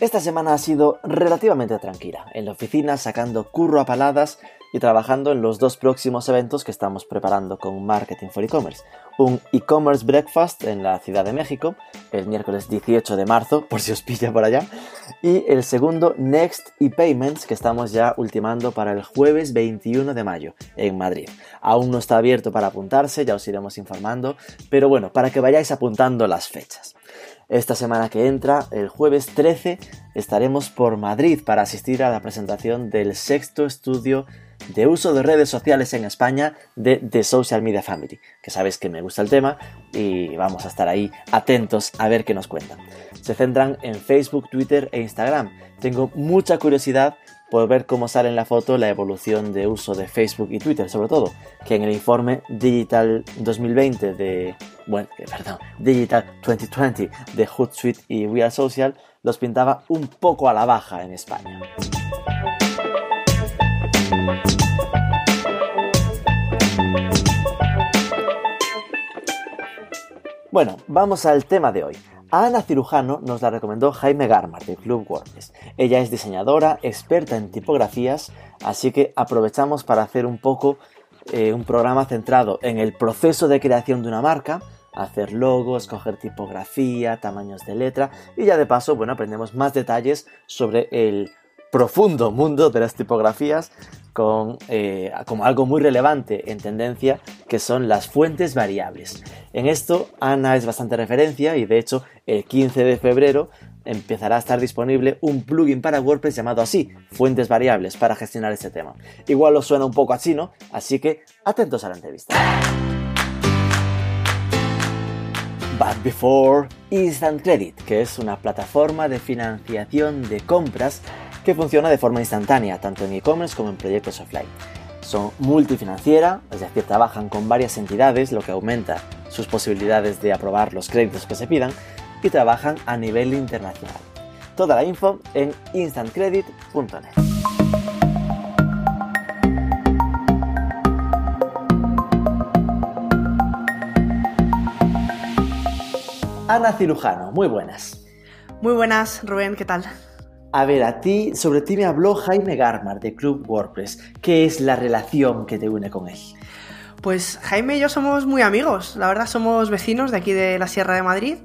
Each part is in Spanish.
esta semana ha sido relativamente tranquila, en la oficina sacando curro a paladas y trabajando en los dos próximos eventos que estamos preparando con Marketing for E-Commerce. Un e-commerce breakfast en la Ciudad de México, el miércoles 18 de marzo, por si os pilla por allá, y el segundo Next e-Payments que estamos ya ultimando para el jueves 21 de mayo en Madrid. Aún no está abierto para apuntarse, ya os iremos informando, pero bueno, para que vayáis apuntando las fechas. Esta semana que entra, el jueves 13, estaremos por Madrid para asistir a la presentación del sexto estudio de uso de redes sociales en España de The Social Media Family, que sabéis que me gusta el tema y vamos a estar ahí atentos a ver qué nos cuentan. Se centran en Facebook, Twitter e Instagram. Tengo mucha curiosidad por ver cómo sale en la foto la evolución de uso de Facebook y Twitter, sobre todo, que en el informe Digital 2020 de, bueno, perdón, Digital 2020 de Hootsuite y Real Social los pintaba un poco a la baja en España. Bueno, vamos al tema de hoy. Ana Cirujano nos la recomendó Jaime Garmar del Club WordPress. Ella es diseñadora, experta en tipografías, así que aprovechamos para hacer un poco eh, un programa centrado en el proceso de creación de una marca, hacer logos, escoger tipografía, tamaños de letra y ya de paso, bueno, aprendemos más detalles sobre el profundo mundo de las tipografías con, eh, como algo muy relevante en tendencia, que son las fuentes variables. En esto, Ana es bastante referencia y de hecho, el 15 de febrero empezará a estar disponible un plugin para WordPress llamado así, Fuentes Variables, para gestionar este tema. Igual os suena un poco a chino, así que atentos a la entrevista. But Before Instant Credit, que es una plataforma de financiación de compras que funciona de forma instantánea, tanto en e-commerce como en proyectos offline. Son multifinanciera, es decir, trabajan con varias entidades, lo que aumenta sus posibilidades de aprobar los créditos que se pidan, y trabajan a nivel internacional. Toda la info en instantcredit.net. Ana Cirujano, muy buenas. Muy buenas, Rubén, ¿qué tal? A ver, a ti, sobre ti me habló Jaime Garmar de Club WordPress. ¿Qué es la relación que te une con él? Pues Jaime y yo somos muy amigos, la verdad somos vecinos de aquí de la Sierra de Madrid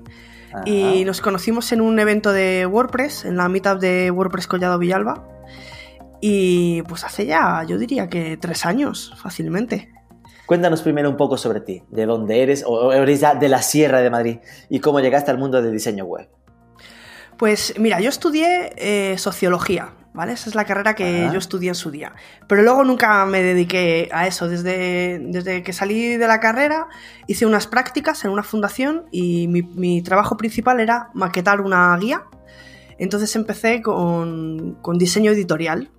Ajá. y nos conocimos en un evento de WordPress, en la meetup de WordPress Collado Villalba y pues hace ya, yo diría que tres años, fácilmente. Cuéntanos primero un poco sobre ti, de dónde eres o eres ya de la Sierra de Madrid y cómo llegaste al mundo del diseño web. Pues mira, yo estudié eh, sociología, ¿vale? Esa es la carrera que Ajá. yo estudié en su día. Pero luego nunca me dediqué a eso. Desde, desde que salí de la carrera hice unas prácticas en una fundación y mi, mi trabajo principal era maquetar una guía. Entonces empecé con, con, diseño editorial.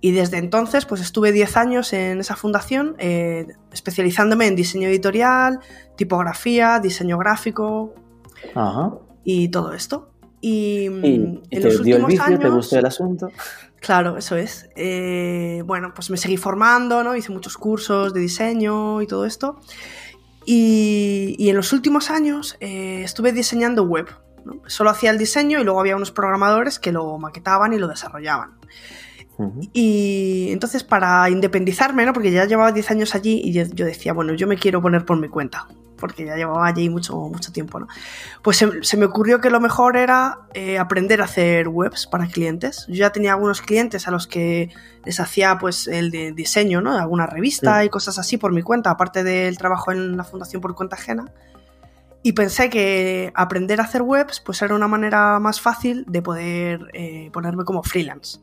Y desde entonces pues estuve 10 años en esa fundación eh, especializándome en diseño editorial, tipografía, diseño gráfico Ajá. y todo esto. Y, ¿Y, y te dio el vicio? Años, ¿Te gustó el asunto? Claro, eso es. Eh, bueno, pues me seguí formando, ¿no? Hice muchos cursos de diseño y todo esto. Y, y en los últimos años eh, estuve diseñando web. ¿no? Solo hacía el diseño y luego había unos programadores que lo maquetaban y lo desarrollaban. Uh -huh. Y entonces para independizarme, ¿no? porque ya llevaba 10 años allí y yo decía, bueno, yo me quiero poner por mi cuenta porque ya llevaba allí mucho, mucho tiempo, ¿no? Pues se, se me ocurrió que lo mejor era eh, aprender a hacer webs para clientes. Yo ya tenía algunos clientes a los que les hacía pues el de diseño, ¿no? De alguna revista sí. y cosas así por mi cuenta, aparte del trabajo en la fundación por cuenta ajena. Y pensé que aprender a hacer webs pues era una manera más fácil de poder eh, ponerme como freelance.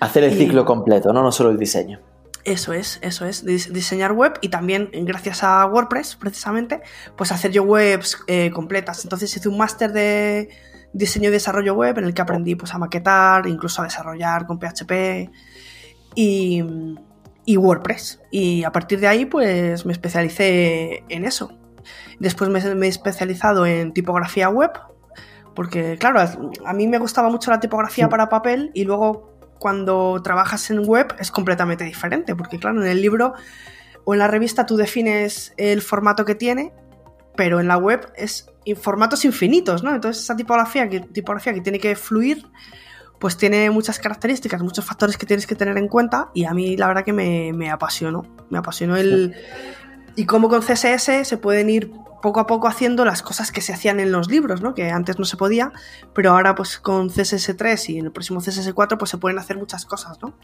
Hacer el y, ciclo completo, ¿no? No solo el diseño. Eso es, eso es, diseñar web y también gracias a WordPress precisamente, pues hacer yo webs eh, completas. Entonces hice un máster de diseño y desarrollo web en el que aprendí pues a maquetar, incluso a desarrollar con PHP y, y WordPress. Y a partir de ahí pues me especialicé en eso. Después me, me he especializado en tipografía web, porque claro, a mí me gustaba mucho la tipografía para papel y luego cuando trabajas en web es completamente diferente, porque claro, en el libro o en la revista tú defines el formato que tiene, pero en la web es formatos infinitos, ¿no? Entonces esa tipografía que, tipografía que tiene que fluir, pues tiene muchas características, muchos factores que tienes que tener en cuenta y a mí la verdad que me, me apasionó, me apasionó el... Y cómo con CSS se pueden ir poco a poco haciendo las cosas que se hacían en los libros, ¿no? Que antes no se podía, pero ahora pues con CSS3 y en el próximo CSS4 pues se pueden hacer muchas cosas, ¿no?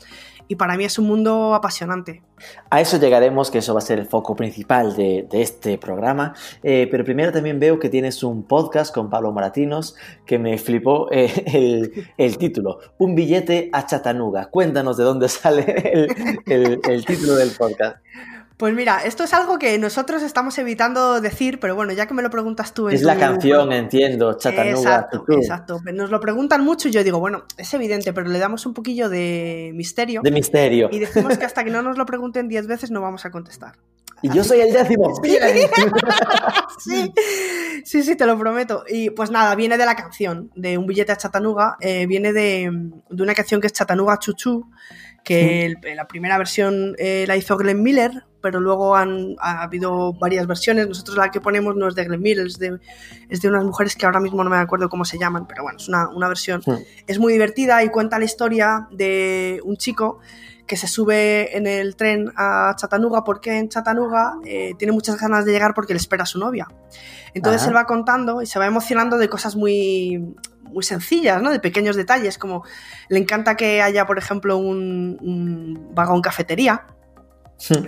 Y para mí es un mundo apasionante. A eso llegaremos, que eso va a ser el foco principal de, este programa, eh, pero primero también veo que tienes un podcast con Pablo Moratinos que me flipó eh, el, título, Un billete a Chattanooga. Cuéntanos de dónde sale el título del podcast. Pues mira, esto es algo que nosotros estamos evitando decir, pero bueno, ya que me lo preguntas tú. es la canción, entiendo, Chattanooga. Exacto, exacto. Nos lo preguntan mucho y yo digo, bueno, es evidente, pero le damos un poquillo de misterio. De misterio. Y decimos que hasta que no nos lo pregunten diez veces no vamos a contestar. Y yo soy el décimo. sí, sí, sí, te lo prometo. Y pues nada, viene de la canción, de Un billete a Chattanooga. Eh, viene de, de, una canción que es Chattanooga Chuchu, que la primera versión eh, la hizo Glenn Miller, pero luego han ha habido varias versiones. Nosotros la que ponemos no es de Glenn Miller, es de, es de unas mujeres que ahora mismo no me acuerdo cómo se llaman, pero bueno, es una, una versión. Es muy divertida y cuenta la historia de un chico que se sube en el tren a Chattanooga porque en Chattanooga eh, tiene muchas ganas de llegar porque le espera a su novia. Entonces él va contando y se va emocionando de cosas muy, muy sencillas, ¿no? De pequeños detalles, como le encanta que haya, por ejemplo, un, un vagón cafetería.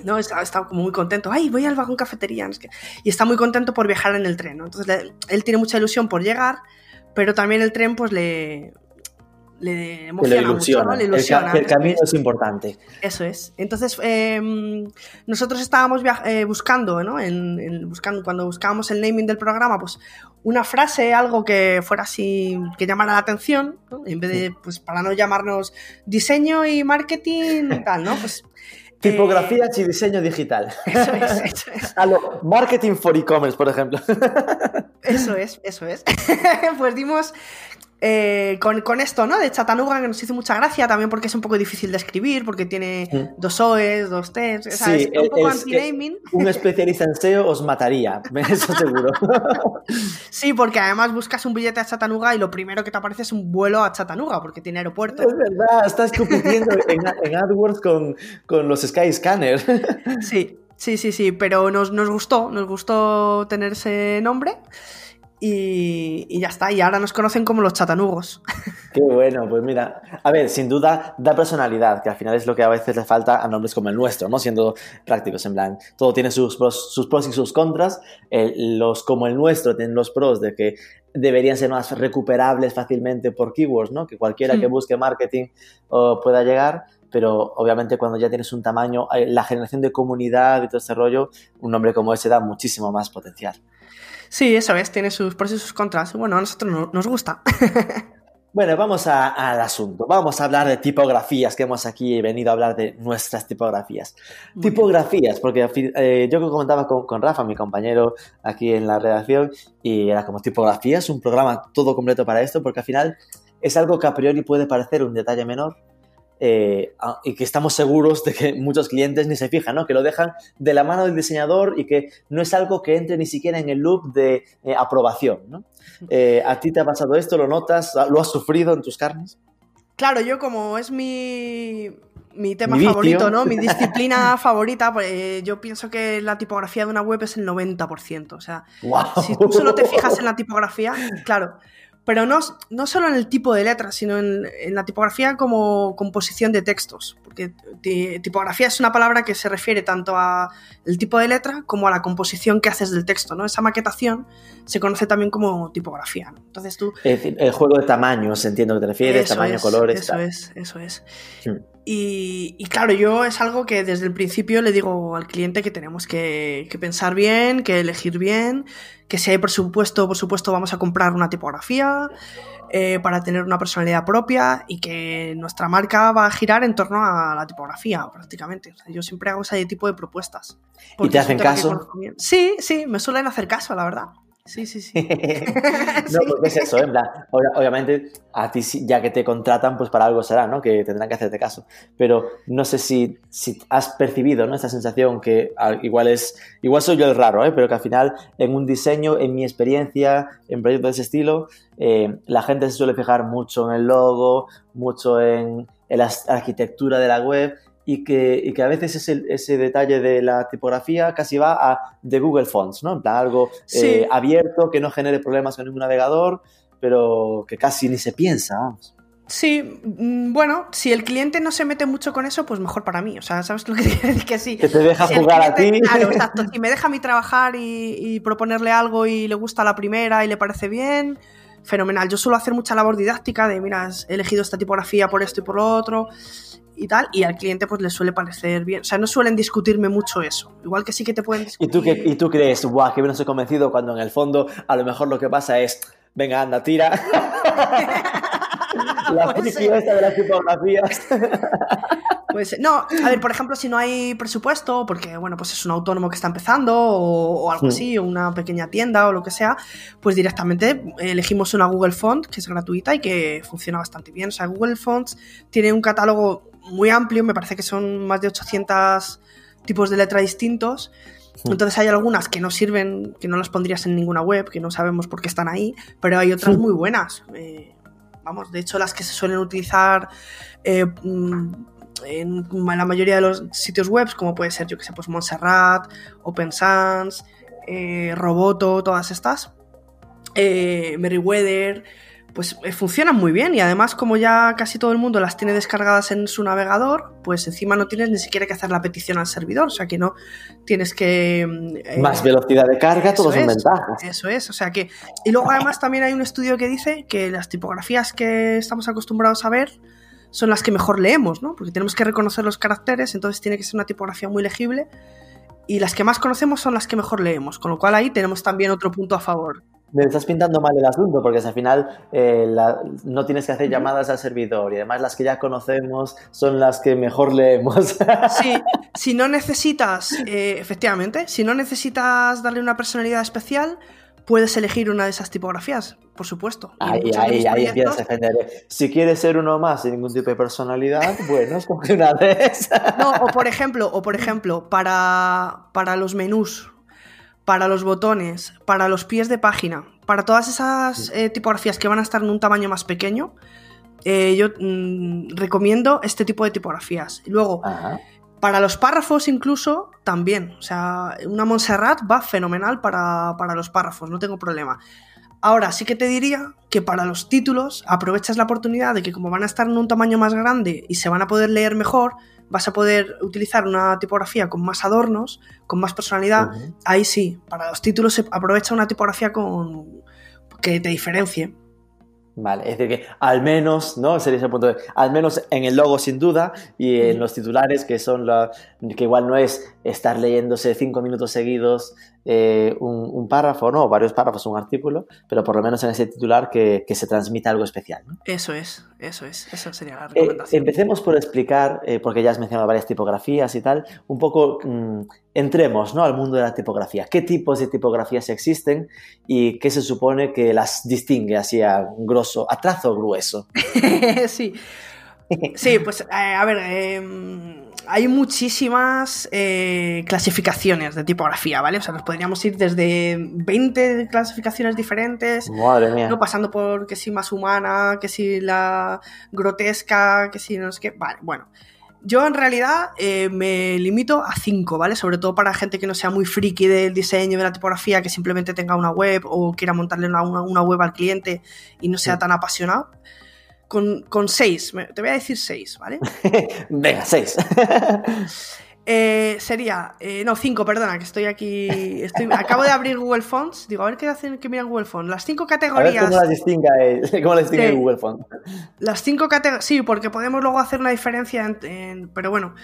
¿no? Está, está, como muy contento. ¡Ay, voy al vagón cafetería! Y está muy contento por viajar en el tren, ¿no? Entonces le, él tiene mucha ilusión por llegar, pero también el tren pues le, le emociona le ilusiona. mucho, ¿no? Le ilusiona. El, el camino es importante. Eso es. Entonces, eh, nosotros estábamos eh, buscando, ¿no? En, en, buscando, cuando buscábamos el naming del programa, pues una frase, algo que fuera así, que llamara la atención, ¿no? En vez de, pues para no llamarnos diseño y marketing, tal, ¿no? Pues Tipografías eh, y diseño digital. Eso es, eso es. A lo marketing for e-commerce, por ejemplo. Eso es, eso es. pues dimos eh, con, con, esto, ¿no? De Chattanooga, que nos hizo mucha gracia, también porque es un poco difícil de escribir, porque tiene dos OEs, dos T's, ¿sabes? Sí, un poco es, anti-naming. Un especialista en SEO os mataría, eso seguro. sí, porque además buscas un billete a Chattanooga y lo primero que te aparece es un vuelo a Chattanooga, porque tiene aeropuerto. Es verdad, estás compitiendo en, en, AdWords con, con los Skyscanner. sí, sí, sí, sí, pero nos, nos gustó, nos gustó tener ese nombre. Y, y, ya está, y ahora nos conocen como los chatanugos. Qué bueno, pues mira, a ver, sin duda da personalidad, que al final es lo que a veces le falta a nombres como el nuestro, ¿no? Siendo prácticos, en plan, todo tiene sus pros, sus pros y sus contras, eh, los como el nuestro tienen los pros de que deberían ser más recuperables fácilmente por keywords, ¿no? Que cualquiera Hmm. que busque marketing pueda llegar, pero obviamente cuando ya tienes un tamaño, eh, la generación de comunidad y todo este rollo, un nombre como ese da muchísimo más potencial. Sí, eso es, tiene sus pros y sus contras. Bueno, a nosotros no, nos gusta. bueno, vamos a, al asunto. Vamos a hablar de tipografías, que hemos aquí venido a hablar de nuestras tipografías. Muy tipografías, porque eh, yo comentaba con, con, Rafa, mi compañero aquí en la redacción, y era como tipografías, un programa todo completo para esto, porque al final es algo que a priori puede parecer un detalle menor, eh, y que estamos seguros de que muchos clientes ni se fijan, ¿no? que lo dejan de la mano del diseñador y que no es algo que entre ni siquiera en el loop de eh, aprobación. ¿no? Eh, ¿A ti te ha pasado esto? ¿Lo notas? ¿Lo has sufrido en tus carnes? Claro, yo como es mi, mi tema mi favorito, ¿no? Mi disciplina favorita, pues, yo pienso que la tipografía de una web es el 90%. O sea, wow. si tú solo te fijas en la tipografía, claro, pero no, no solo en el tipo de letras, sino en, en, la tipografía como composición de textos. Porque tipografía es una palabra que se refiere tanto al tipo de letra como a la composición que haces del texto. ¿no? Esa maquetación se conoce también como tipografía. ¿no? Entonces tú... Es decir, el juego de tamaños, entiendo que te refieres, eso tamaño, es, colores. Eso tal. es, eso es. Hmm. Y, y, claro, yo es algo que desde el principio le digo al cliente que tenemos que, que pensar bien, que elegir bien, que si hay presupuesto, por supuesto, vamos a comprar una tipografía eh, para tener una personalidad propia y que nuestra marca va a girar en torno a la tipografía, prácticamente. yo siempre hago ese tipo de propuestas. ¿Y te hacen caso? Sí, sí, me suelen hacer caso, la verdad. Sí, sí, sí. no, porque es eso, en plan, obviamente a ti ya que te contratan, pues para algo será, ¿no? Que tendrán que hacerte caso. Pero no sé si, si has percibido, ¿no? Esta sensación que igual es, igual soy yo el raro, ¿eh? Pero que al final en un diseño, en mi experiencia, en proyectos de ese estilo, eh, la gente se suele fijar mucho en el logo, mucho en, en la arquitectura de la web y que, que a veces ese, ese, detalle de la tipografía casi va a de Google Fonts, ¿no? En plan, algo eh, abierto, que no genere problemas con ningún navegador, pero que casi ni se piensa, vamos. Sí, mm, bueno, si el cliente no se mete mucho con eso, pues mejor para mí. O sea, ¿sabes lo que quiero decir? Que sí. Que te deja jugar a ti. Claro, exacto. Si me deja a mí trabajar y, y, proponerle algo y le gusta la primera y le parece bien, fenomenal. Yo suelo hacer mucha labor didáctica de, mira, he elegido esta tipografía por esto y por lo otro y tal, y al cliente pues le suele parecer bien. O sea, no suelen discutirme mucho eso. Igual que sí que te pueden discutir. ¿Y tú, que, y tú crees, guau, que bien estoy convencido cuando en el fondo a lo mejor lo que pasa es, venga, anda, tira. la pues de las tipografías. Pues no, a ver, por ejemplo, si no hay presupuesto, porque bueno, pues es un autónomo que está empezando o, algo así, o una pequeña tienda o lo que sea, pues directamente elegimos una Google Font que es gratuita y que funciona bastante bien. O sea, Google Fonts tiene un catálogo muy amplio, me parece que son más de 800 tipos de letra distintos. Entonces hay algunas que no sirven, que no las pondrías en ninguna web, que no sabemos por qué están ahí, pero hay otras muy buenas. Eh, vamos, de hecho las que se suelen utilizar eh, mm, en la mayoría de los sitios web, como puede ser, yo que sé, pues Montserrat, Open Sans, eh, Roboto, todas estas, Meriwether, pues eh, funcionan muy bien y además como ya casi todo el mundo las tiene descargadas en su navegador, pues encima no tienes ni siquiera que hacer la petición al servidor, o sea que no tienes que... Mm, eh, Más velocidad de carga, todo son ventajas. Eso es, o sea que... Y luego además también hay un estudio que dice que las tipografías que estamos acostumbrados a ver son las que mejor leemos, ¿no? Porque tenemos que reconocer los caracteres, entonces tiene que ser una tipografía muy legible y las que más conocemos son las que mejor leemos, con lo cual ahí tenemos también otro punto a favor me estás pintando mal el asunto, porque al final eh, no tienes que hacer llamadas al servidor y además las que ya conocemos son las que mejor leemos. Sí, si no necesitas, eh, efectivamente, si no necesitas darle una personalidad especial, puedes elegir una de esas tipografías, por supuesto. Ahí, ahí, ahí empiezas a defender. Si quieres ser uno más sin ningún tipo de personalidad, bueno, escoge una de esas. No, o por ejemplo, o por ejemplo, para, para los menús para los botones, para los pies de página, para todas esas eh, tipografías que van a estar en un tamaño más pequeño, eh, yo mm, recomiendo este tipo de tipografías. Y luego, para los párrafos incluso, también. O sea, una Montserrat va fenomenal para, para los párrafos, no tengo problema. Ahora sí que te diría que para los títulos aprovechas la oportunidad de que como van a estar en un tamaño más grande y se van a poder leer mejor, vas a poder utilizar una tipografía con más adornos, con más personalidad. Ahí sí, para los títulos se aprovecha una tipografía con que te diferencie. Vale, es decir, que al menos, ¿no? Sería ese punto de, al menos en el logo sin duda y en los titulares que son la, que igual no es estar leyéndose cinco minutos seguidos eh, un, párrafo, no, varios párrafos, un artículo, pero por lo menos en ese titular que, se transmita algo especial. ¿no? Eso es, eso es, eso sería la eh, recomendación. empecemos por explicar, eh, porque ya has mencionado varias tipografías y tal, un poco mm, entremos ¿no? al mundo de la tipografía. ¿Qué tipos de tipografías existen y qué se supone que las distingue así a grosso, a trazo grueso? sí. Sí, pues a ver, em, hay muchísimas eh, clasificaciones de tipografía, ¿vale? O sea, nos podríamos ir desde 20 clasificaciones diferentes, Madre mía. ¿no? pasando por que si más humana, que si la grotesca, que si no sé qué. Vale, bueno. Yo en realidad eh, me limito a 5, ¿vale? Sobre todo para gente que no sea muy friki del diseño, de la tipografía, que simplemente tenga una web o quiera montarle una, una web al cliente y no sea tan apasionado con, con seis. Te voy a decir seis, ¿vale? Venga, seis. Eh, sería, eh, no, cinco, perdona, que estoy aquí. Estoy, acabo de abrir Google Fonts. Digo, a ver qué hacen que miran Google Fonts. Las cinco categorías. ¿Cómo las distingue, cómo las distingue Google Fonts? Las cinco categorías. Sí, porque podemos luego hacer una diferencia. En, pero bueno,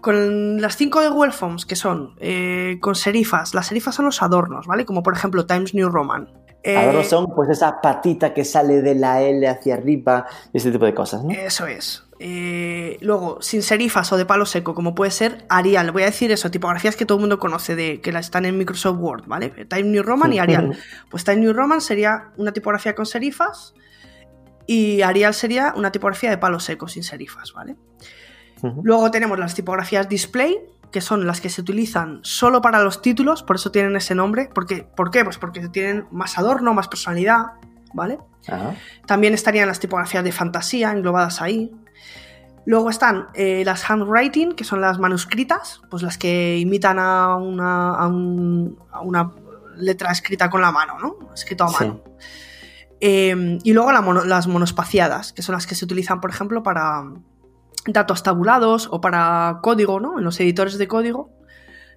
Con las cinco de Google Forms, que son eh, con serifas, las serifas son los adornos, ¿vale? Como por ejemplo Times New Roman. Eh, Adornos son pues esa patita que sale de la L hacia arriba, ese tipo de cosas, ¿no? Eso es. Eh, luego, sin serifas o de palo seco, como puede ser Arial. Voy a decir eso, tipografías que todo el mundo conoce, de que están en Microsoft Word, ¿vale? Times New Roman y Arial. Pues Times New Roman sería una tipografía con serifas y Arial sería una tipografía de palo seco, sin serifas, ¿vale? Luego tenemos las tipografías display, que son las que se utilizan solo para los títulos, por eso tienen ese nombre. Porque, ¿Por qué? Pues porque tienen más adorno, más personalidad, ¿vale? También estarían las tipografías de fantasía englobadas ahí. Luego están eh, las handwriting, que son las manuscritas, pues las que imitan a una, a, una letra escrita con la mano, ¿no? Escrito a mano. Em, y luego las monospaciadas, que son las que se utilizan, por ejemplo, para datos tabulados o para código, ¿no? En los editores de código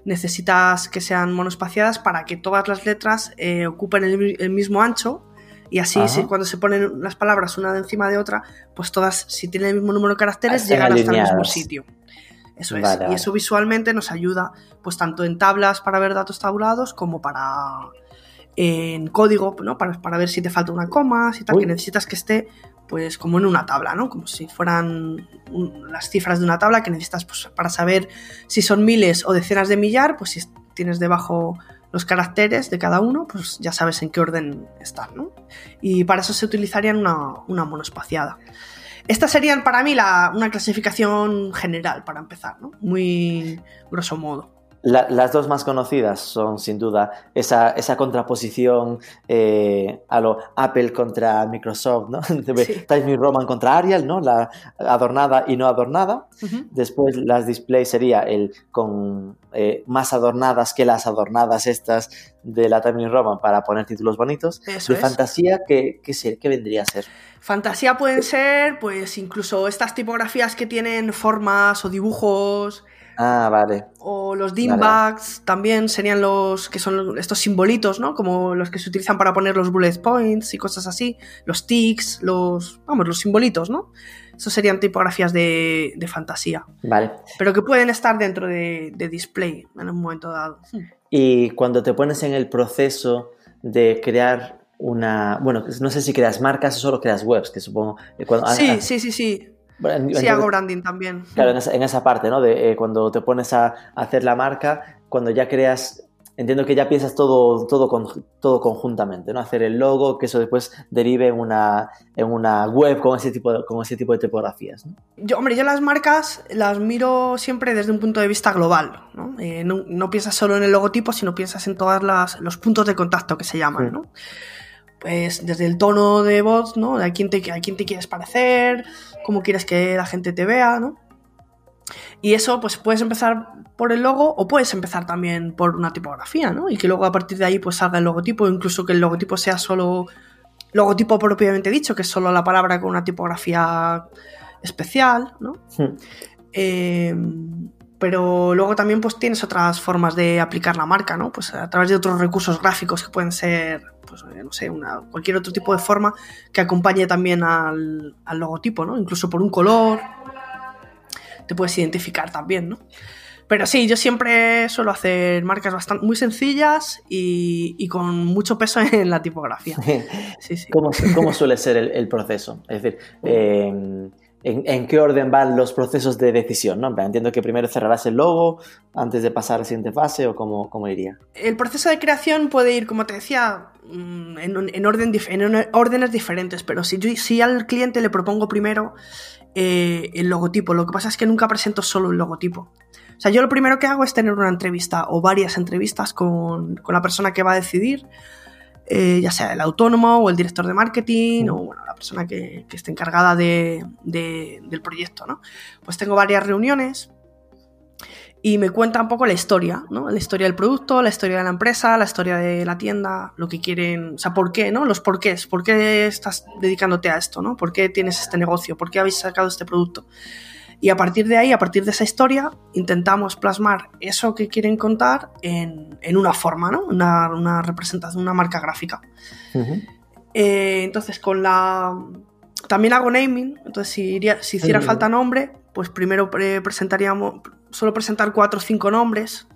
necesitas que sean monospaciadas para que todas las letras eh, ocupen el, mismo ancho y así cuando se ponen las palabras una encima de otra, pues todas, si tienen el mismo número de caracteres, llegan hasta el mismo sitio. Eso es. Y eso visualmente nos ayuda, pues tanto en tablas para ver datos tabulados como para en código, ¿no? Para, para ver si te falta una coma, si tal, que necesitas que esté pues como en una tabla, ¿no? Como si fueran las cifras de una tabla que necesitas pues, para saber si son miles o decenas de millar, pues si tienes debajo los caracteres de cada uno, pues ya sabes en qué orden están, ¿no? Y para eso se utilizarían una, una monospaciada. Estas serían para mí la, una clasificación general, para empezar. Muy grosso modo las dos más conocidas son sin duda esa, esa contraposición eh, a lo Apple contra Microsoft, ¿no? Times New Roman contra Arial, ¿no? La adornada y no adornada. Después las display sería el con eh, más adornadas que las adornadas estas de la Times New Roman para poner títulos bonitos. de fantasía, ¿qué, qué, ¿qué vendría a ser? Fantasía pueden ser, pues, incluso estas tipografías que tienen formas o dibujos Ah, vale. O los dimbags también serían los que son estos simbolitos, ¿no? Como los que se utilizan para poner los bullet points y cosas así. Los ticks, los. Vamos, los simbolitos, ¿no? Esos serían tipografías de, fantasía. Vale. Pero que pueden estar dentro de, display en un momento dado. Y cuando te pones en el proceso de crear una. Bueno, no sé si creas marcas o solo creas webs, que supongo. Cuando, sí, sí, sí, sí sí, hago branding también. Claro, en esa, parte, ¿no? De eh, cuando te pones a hacer la marca, cuando ya creas, entiendo que ya piensas todo, todo, todo conjuntamente, ¿no? Hacer el logo, que eso después derive en una, en una web con ese tipo de, con ese tipo de tipografías, ¿no? Yo, hombre, yo las marcas las miro siempre desde un punto de vista global, ¿no? Eh, no, piensas solo en el logotipo, sino piensas en todos los puntos de contacto que se llaman, ¿no? Pues desde el tono de voz, ¿no? A quién te, a quién te quieres parecer, cómo quieres que la gente te vea, ¿no? Y eso, pues puedes empezar por el logo o puedes empezar también por una tipografía, ¿no? Y que luego a partir de ahí pues salga el logotipo, incluso que el logotipo sea solo logotipo propiamente dicho, que es solo la palabra con una tipografía especial, ¿no? Hmm. Em, pero luego también pues tienes otras formas de aplicar la marca, ¿no? Pues a través de otros recursos gráficos que pueden ser pues, eh, no sé, una, cualquier otro tipo de forma que acompañe también al, logotipo, ¿no? Incluso por un color, te puedes identificar también, ¿no? Pero sí, yo siempre suelo hacer marcas bastante muy sencillas y, con mucho peso en la tipografía. Sí, sí. ¿Cómo, suele ser el, proceso? Es decir, eh, en, qué orden van los procesos de decisión, ¿no? Entiendo que primero cerrarás el logo antes de pasar a la siguiente fase o cómo, cómo iría. El proceso de creación puede ir, como te decía, mm, en, orden, en órdenes diferentes, pero si, si al cliente le propongo primero eh, el logotipo, lo que pasa es que nunca presento solo el logotipo. O sea, yo lo primero que hago es tener una entrevista o varias entrevistas con, con la persona que va a decidir eh, ya sea el autónomo o el director de marketing o bueno, la persona que, esté encargada de, del proyecto, ¿no? Pues tengo varias reuniones y me cuenta un poco la historia, ¿no? La historia del producto, la historia de la empresa, la historia de la tienda, lo que quieren, o sea, por qué, ¿no? Los porqués, por qué estás dedicándote a esto, ¿no? ¿Por qué tienes este negocio? ¿Por qué habéis sacado este producto? Y a partir de ahí, a partir de esa historia, intentamos plasmar eso que quieren contar en, una forma, ¿no? Una, representación, una marca gráfica. Eh, entonces, con la. También hago naming, entonces si, si hiciera falta nombre, pues primero presentaríamos, suelo presentar cuatro o cinco nombres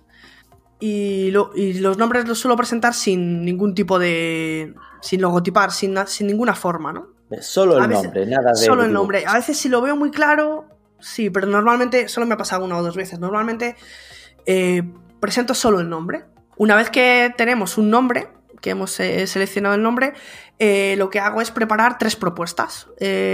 y, los nombres los suelo presentar sin ningún tipo de... sin logotipar, sin, sin ninguna forma, ¿no? Solo el nombre, nada de... Solo el nombre. A veces si lo veo muy claro, sí, pero normalmente solo me ha pasado una o dos veces. Normalmente eh, presento solo el nombre. Una vez que tenemos un nombre, que hemos eh, seleccionado el nombre, eh, lo que hago es preparar tres propuestas.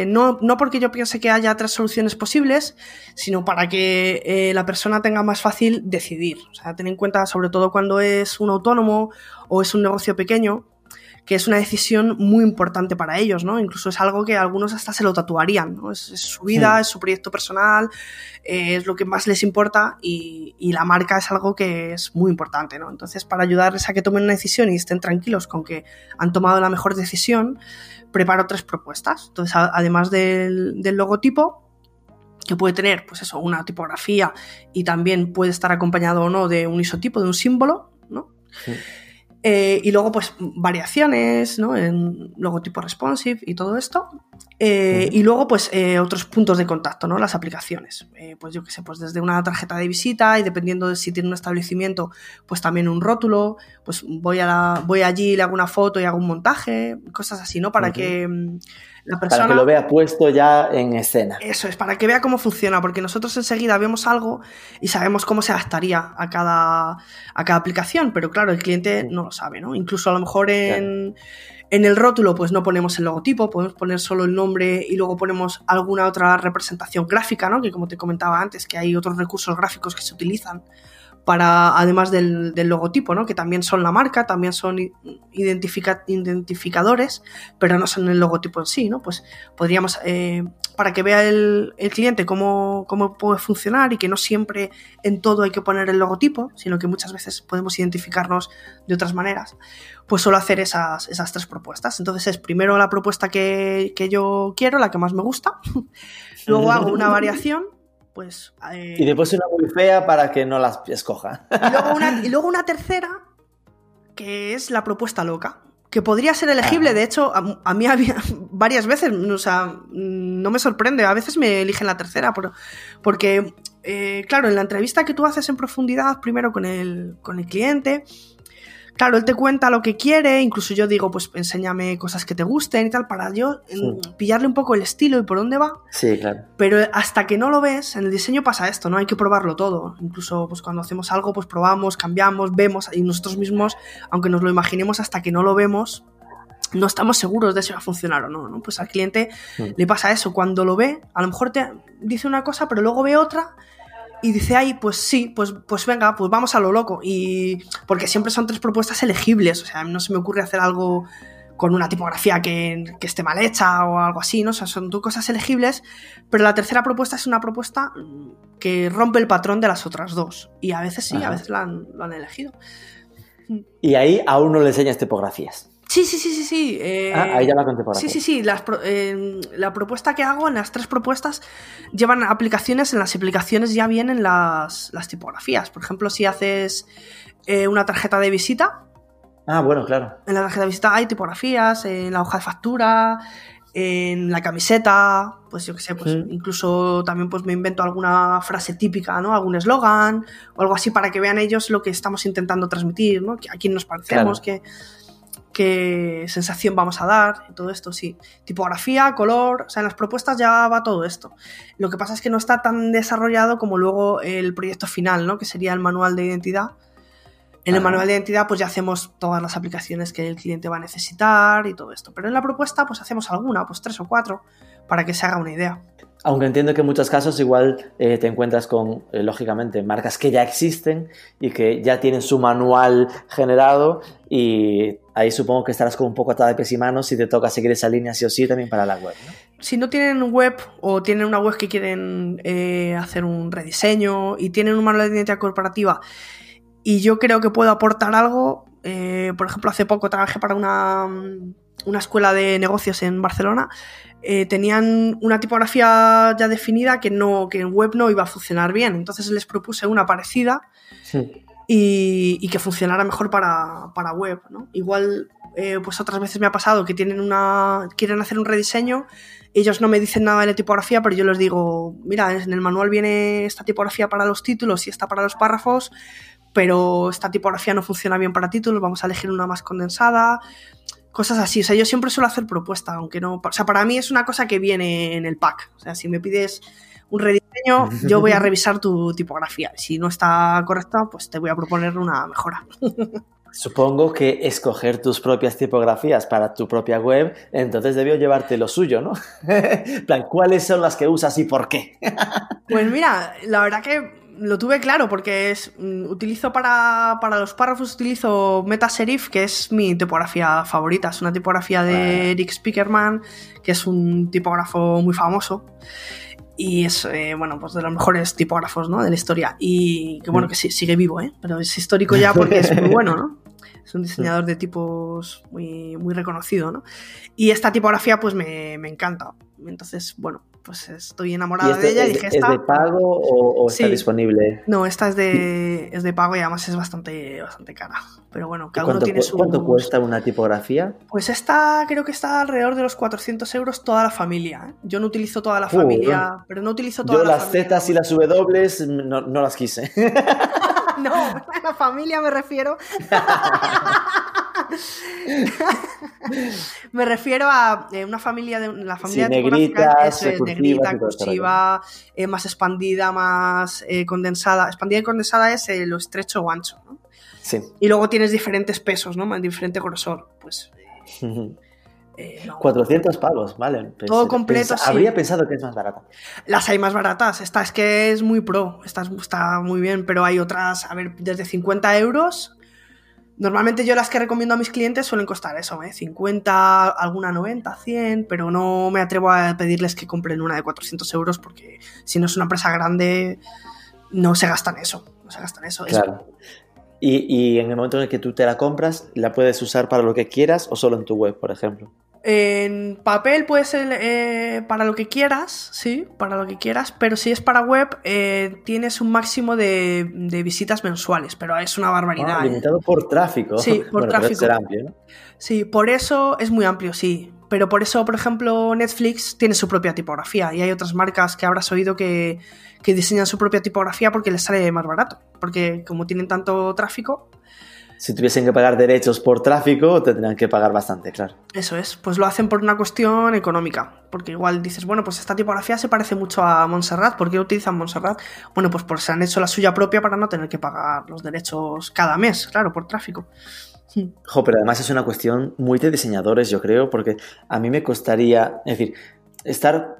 no, no, porque yo piense que haya tres soluciones posibles, sino para que la persona tenga más fácil decidir. O sea, ten en cuenta, sobre todo cuando es un autónomo o es un negocio pequeño, que es una decisión muy importante para ellos, ¿no? Incluso es algo que algunos hasta se lo tatuarían, ¿no? Es, su vida, es su proyecto personal, eh, es lo que más les importa y, la marca es algo que es muy importante, ¿no? Entonces, para ayudarles a que tomen una decisión y estén tranquilos con que han tomado la mejor decisión, preparo tres propuestas. Entonces, además del, logotipo, que puede tener, pues eso, una tipografía y también puede estar acompañado o no de un isotipo, de un símbolo, ¿no? Eh, y luego, pues, variaciones, ¿no? En logotipo responsive y todo esto. Eh, y luego, pues, eh, otros puntos de contacto, ¿no? Las aplicaciones. pues yo qué sé, pues desde una tarjeta de visita y dependiendo de si tiene un establecimiento, pues también un rótulo. Pues voy, a la, voy allí, le hago una foto y hago un montaje, cosas así, ¿no? Para que para que lo vea puesto ya en escena. Eso es, para que vea cómo funciona, porque nosotros enseguida vemos algo y sabemos cómo se adaptaría a cada, a cada aplicación, pero claro, el cliente no lo sabe, ¿no? Incluso a lo mejor en, en el rótulo pues no ponemos el logotipo, podemos poner solo el nombre y luego ponemos alguna otra representación gráfica, ¿no? Que como te comentaba antes, que hay otros recursos gráficos que se utilizan para, además del, logotipo, ¿no? que también son la marca, también son identificadores, pero no son el logotipo en sí, ¿no? Pues podríamos, eh, para que vea el, cliente cómo, puede funcionar y que no siempre en todo hay que poner el logotipo, sino que muchas veces podemos identificarnos de otras maneras, pues solo hacer esas, esas tres propuestas. Entonces es primero la propuesta que, que yo quiero, la que más me gusta, luego hago una variación pues... y después una muy fea para que no las escoja. Y luego, una, tercera, que es la propuesta loca, que podría ser elegible, de hecho, a, mí había varias veces, o sea, no me sorprende, a veces me eligen la tercera, porque, eh, claro, en la entrevista que tú haces en profundidad, primero con el, con el cliente, Claro, él te cuenta lo que quiere, incluso yo digo, pues enséñame cosas que te gusten y tal, para yo pillarle un poco el estilo y por dónde va. Sí, claro. Pero hasta que no lo ves, en el diseño pasa esto, ¿no? Hay que probarlo todo. Incluso pues cuando hacemos algo, pues probamos, cambiamos, vemos y nosotros mismos, aunque nos lo imaginemos hasta que no lo vemos, no estamos seguros de si va a funcionar o no, ¿no? Pues al cliente le pasa eso, cuando lo ve, a lo mejor te dice una cosa, pero luego ve otra y dice, ay, pues sí, pues, pues venga, pues vamos a lo loco. Y porque siempre son tres propuestas elegibles, o sea, no se me ocurre hacer algo con una tipografía que, esté mal hecha o algo así, ¿no? O sea, son dos cosas elegibles, pero la tercera propuesta es una propuesta que rompe el patrón de las otras dos. Y a veces sí, a veces la han, lo han elegido. Y ahí aún no le enseñas tipografías. Sí, sí, sí, sí, sí. Eh, ah, ahí ya la Sí, sí, sí. la propuesta que hago, en las tres propuestas, llevan aplicaciones. En las aplicaciones ya vienen las, tipografías. Por ejemplo, si haces eh, una tarjeta de visita. Ah, bueno, claro. En la tarjeta de visita hay tipografías, en la hoja de factura, en la camiseta, pues yo qué sé, pues incluso también pues me invento alguna frase típica, ¿no? Algún eslogan o algo así para que vean ellos lo que estamos intentando transmitir, ¿no? A quién nos parecemos, que qué sensación vamos a dar, y todo esto, sí. Tipografía, color, o sea, en las propuestas ya va todo esto. Lo que pasa es que no está tan desarrollado como luego el proyecto final, ¿no? Que sería el manual de identidad. En el manual de identidad, pues ya hacemos todas las aplicaciones que el cliente va a necesitar y todo esto. Pero en la propuesta, pues hacemos alguna, pues tres o cuatro, para que se haga una idea. Aunque entiendo que en muchos casos igual eh, te encuentras con, eh, lógicamente, marcas que ya existen y que ya tienen su manual generado y ahí supongo que estarás con un poco atada de pies y manos si te toca seguir esa línea sí o sí también para la web. Si no tienen web o tienen una web que quieren eh, hacer un rediseño y tienen un manual de identidad corporativa y yo creo que puedo aportar algo, por ejemplo, hace poco trabajé para una, una escuela de negocios en Barcelona eh, tenían una tipografía ya definida que, no, que en web no iba a funcionar bien. Entonces les propuse una parecida y, que funcionara mejor para, para web, ¿no? Igual, eh, pues otras veces me ha pasado que tienen una, quieren hacer un rediseño, ellos no me dicen nada de la tipografía, pero yo les digo, mira, en el manual viene esta tipografía para los títulos y esta para los párrafos, pero esta tipografía no funciona bien para títulos, vamos a elegir una más condensada, cosas así. O sea, yo siempre suelo hacer propuesta, aunque no. O sea, para mí es una cosa que viene en el pack. O sea, si me pides un rediseño, yo voy a revisar tu tipografía. Si no está correcta, pues te voy a proponer una mejora. Supongo que escoger tus propias tipografías para tu propia web, entonces debió llevarte lo suyo, ¿no? plan, ¿cuáles son las que usas y por qué? pues mira, la verdad que lo tuve claro porque es, mm, utilizo para, los párrafos utilizo Meta Serif, que es mi tipografía favorita. Es una tipografía de Eric Spickerman, que es un tipógrafo muy famoso. Y es, eh, bueno, pues de los mejores tipógrafos, ¿no? De la historia. Y que bueno, mm. que sí, sigue vivo, ¿eh? Pero es histórico ya porque es muy bueno, ¿no? Es un diseñador de tipos muy, muy reconocido, ¿no? Y esta tipografía pues me, me encanta. Entonces, bueno, pues estoy enamorada de ella y dije, ¿Es de pago o, está disponible? No, esta es de, es de pago y además es bastante, bastante cara. Pero bueno, cada uno tiene su... ¿Cuánto cuesta una tipografía? Pues esta creo que está alrededor de los 400 euros toda la familia. ¿eh? Yo no utilizo toda la familia, pero no utilizo toda Yo la las familia. Z y las W no, no las quise. no, la familia me refiero. Me refiero a eh, una familia de la familia negrita, es negrita, cursiva, eh, más expandida, más eh, condensada. Expandida y condensada es lo estrecho o ancho, ¿no? Sí. Y luego tienes diferentes pesos, ¿no? Diferente grosor. Pues. 400 pavos, vale. Todo completo. Habría pensado que es más barata. Las hay más baratas. Esta es que es muy pro. Esta está muy bien, pero hay otras, a ver, desde 50 euros Normalmente yo las que recomiendo a mis clientes suelen costar eso, ¿eh? 50, alguna 90, 100, pero no me atrevo a pedirles que compren una de 400 euros porque si no es una empresa grande no se gastan eso, no se gastan eso. Claro. Y, y en el momento en el que tú te la compras, ¿la puedes usar para lo que quieras o solo en tu web, por ejemplo? En papel puede ser eh, para lo que quieras, sí, para lo que quieras, pero si es para web eh, tienes un máximo de, visitas mensuales, pero es una barbaridad. Ah, limitado por tráfico. Sí, por tráfico. amplio, ¿no? Sí, por eso es muy amplio, sí. Pero por eso, por ejemplo, Netflix tiene su propia tipografía y hay otras marcas que habrás oído que, que diseñan su propia tipografía porque les sale más barato, porque como tienen tanto tráfico, si tuviesen que pagar derechos por tráfico, tendrían que pagar bastante, claro. Eso es, pues lo hacen por una cuestión económica, porque igual dices, bueno, pues esta tipografía se parece mucho a Montserrat, ¿por qué utilizan Montserrat? Bueno, pues porque se han hecho la suya propia para no tener que pagar los derechos cada mes, claro, por tráfico. Jo, pero además es una cuestión muy de diseñadores, yo creo, porque a mí me costaría, es decir, estar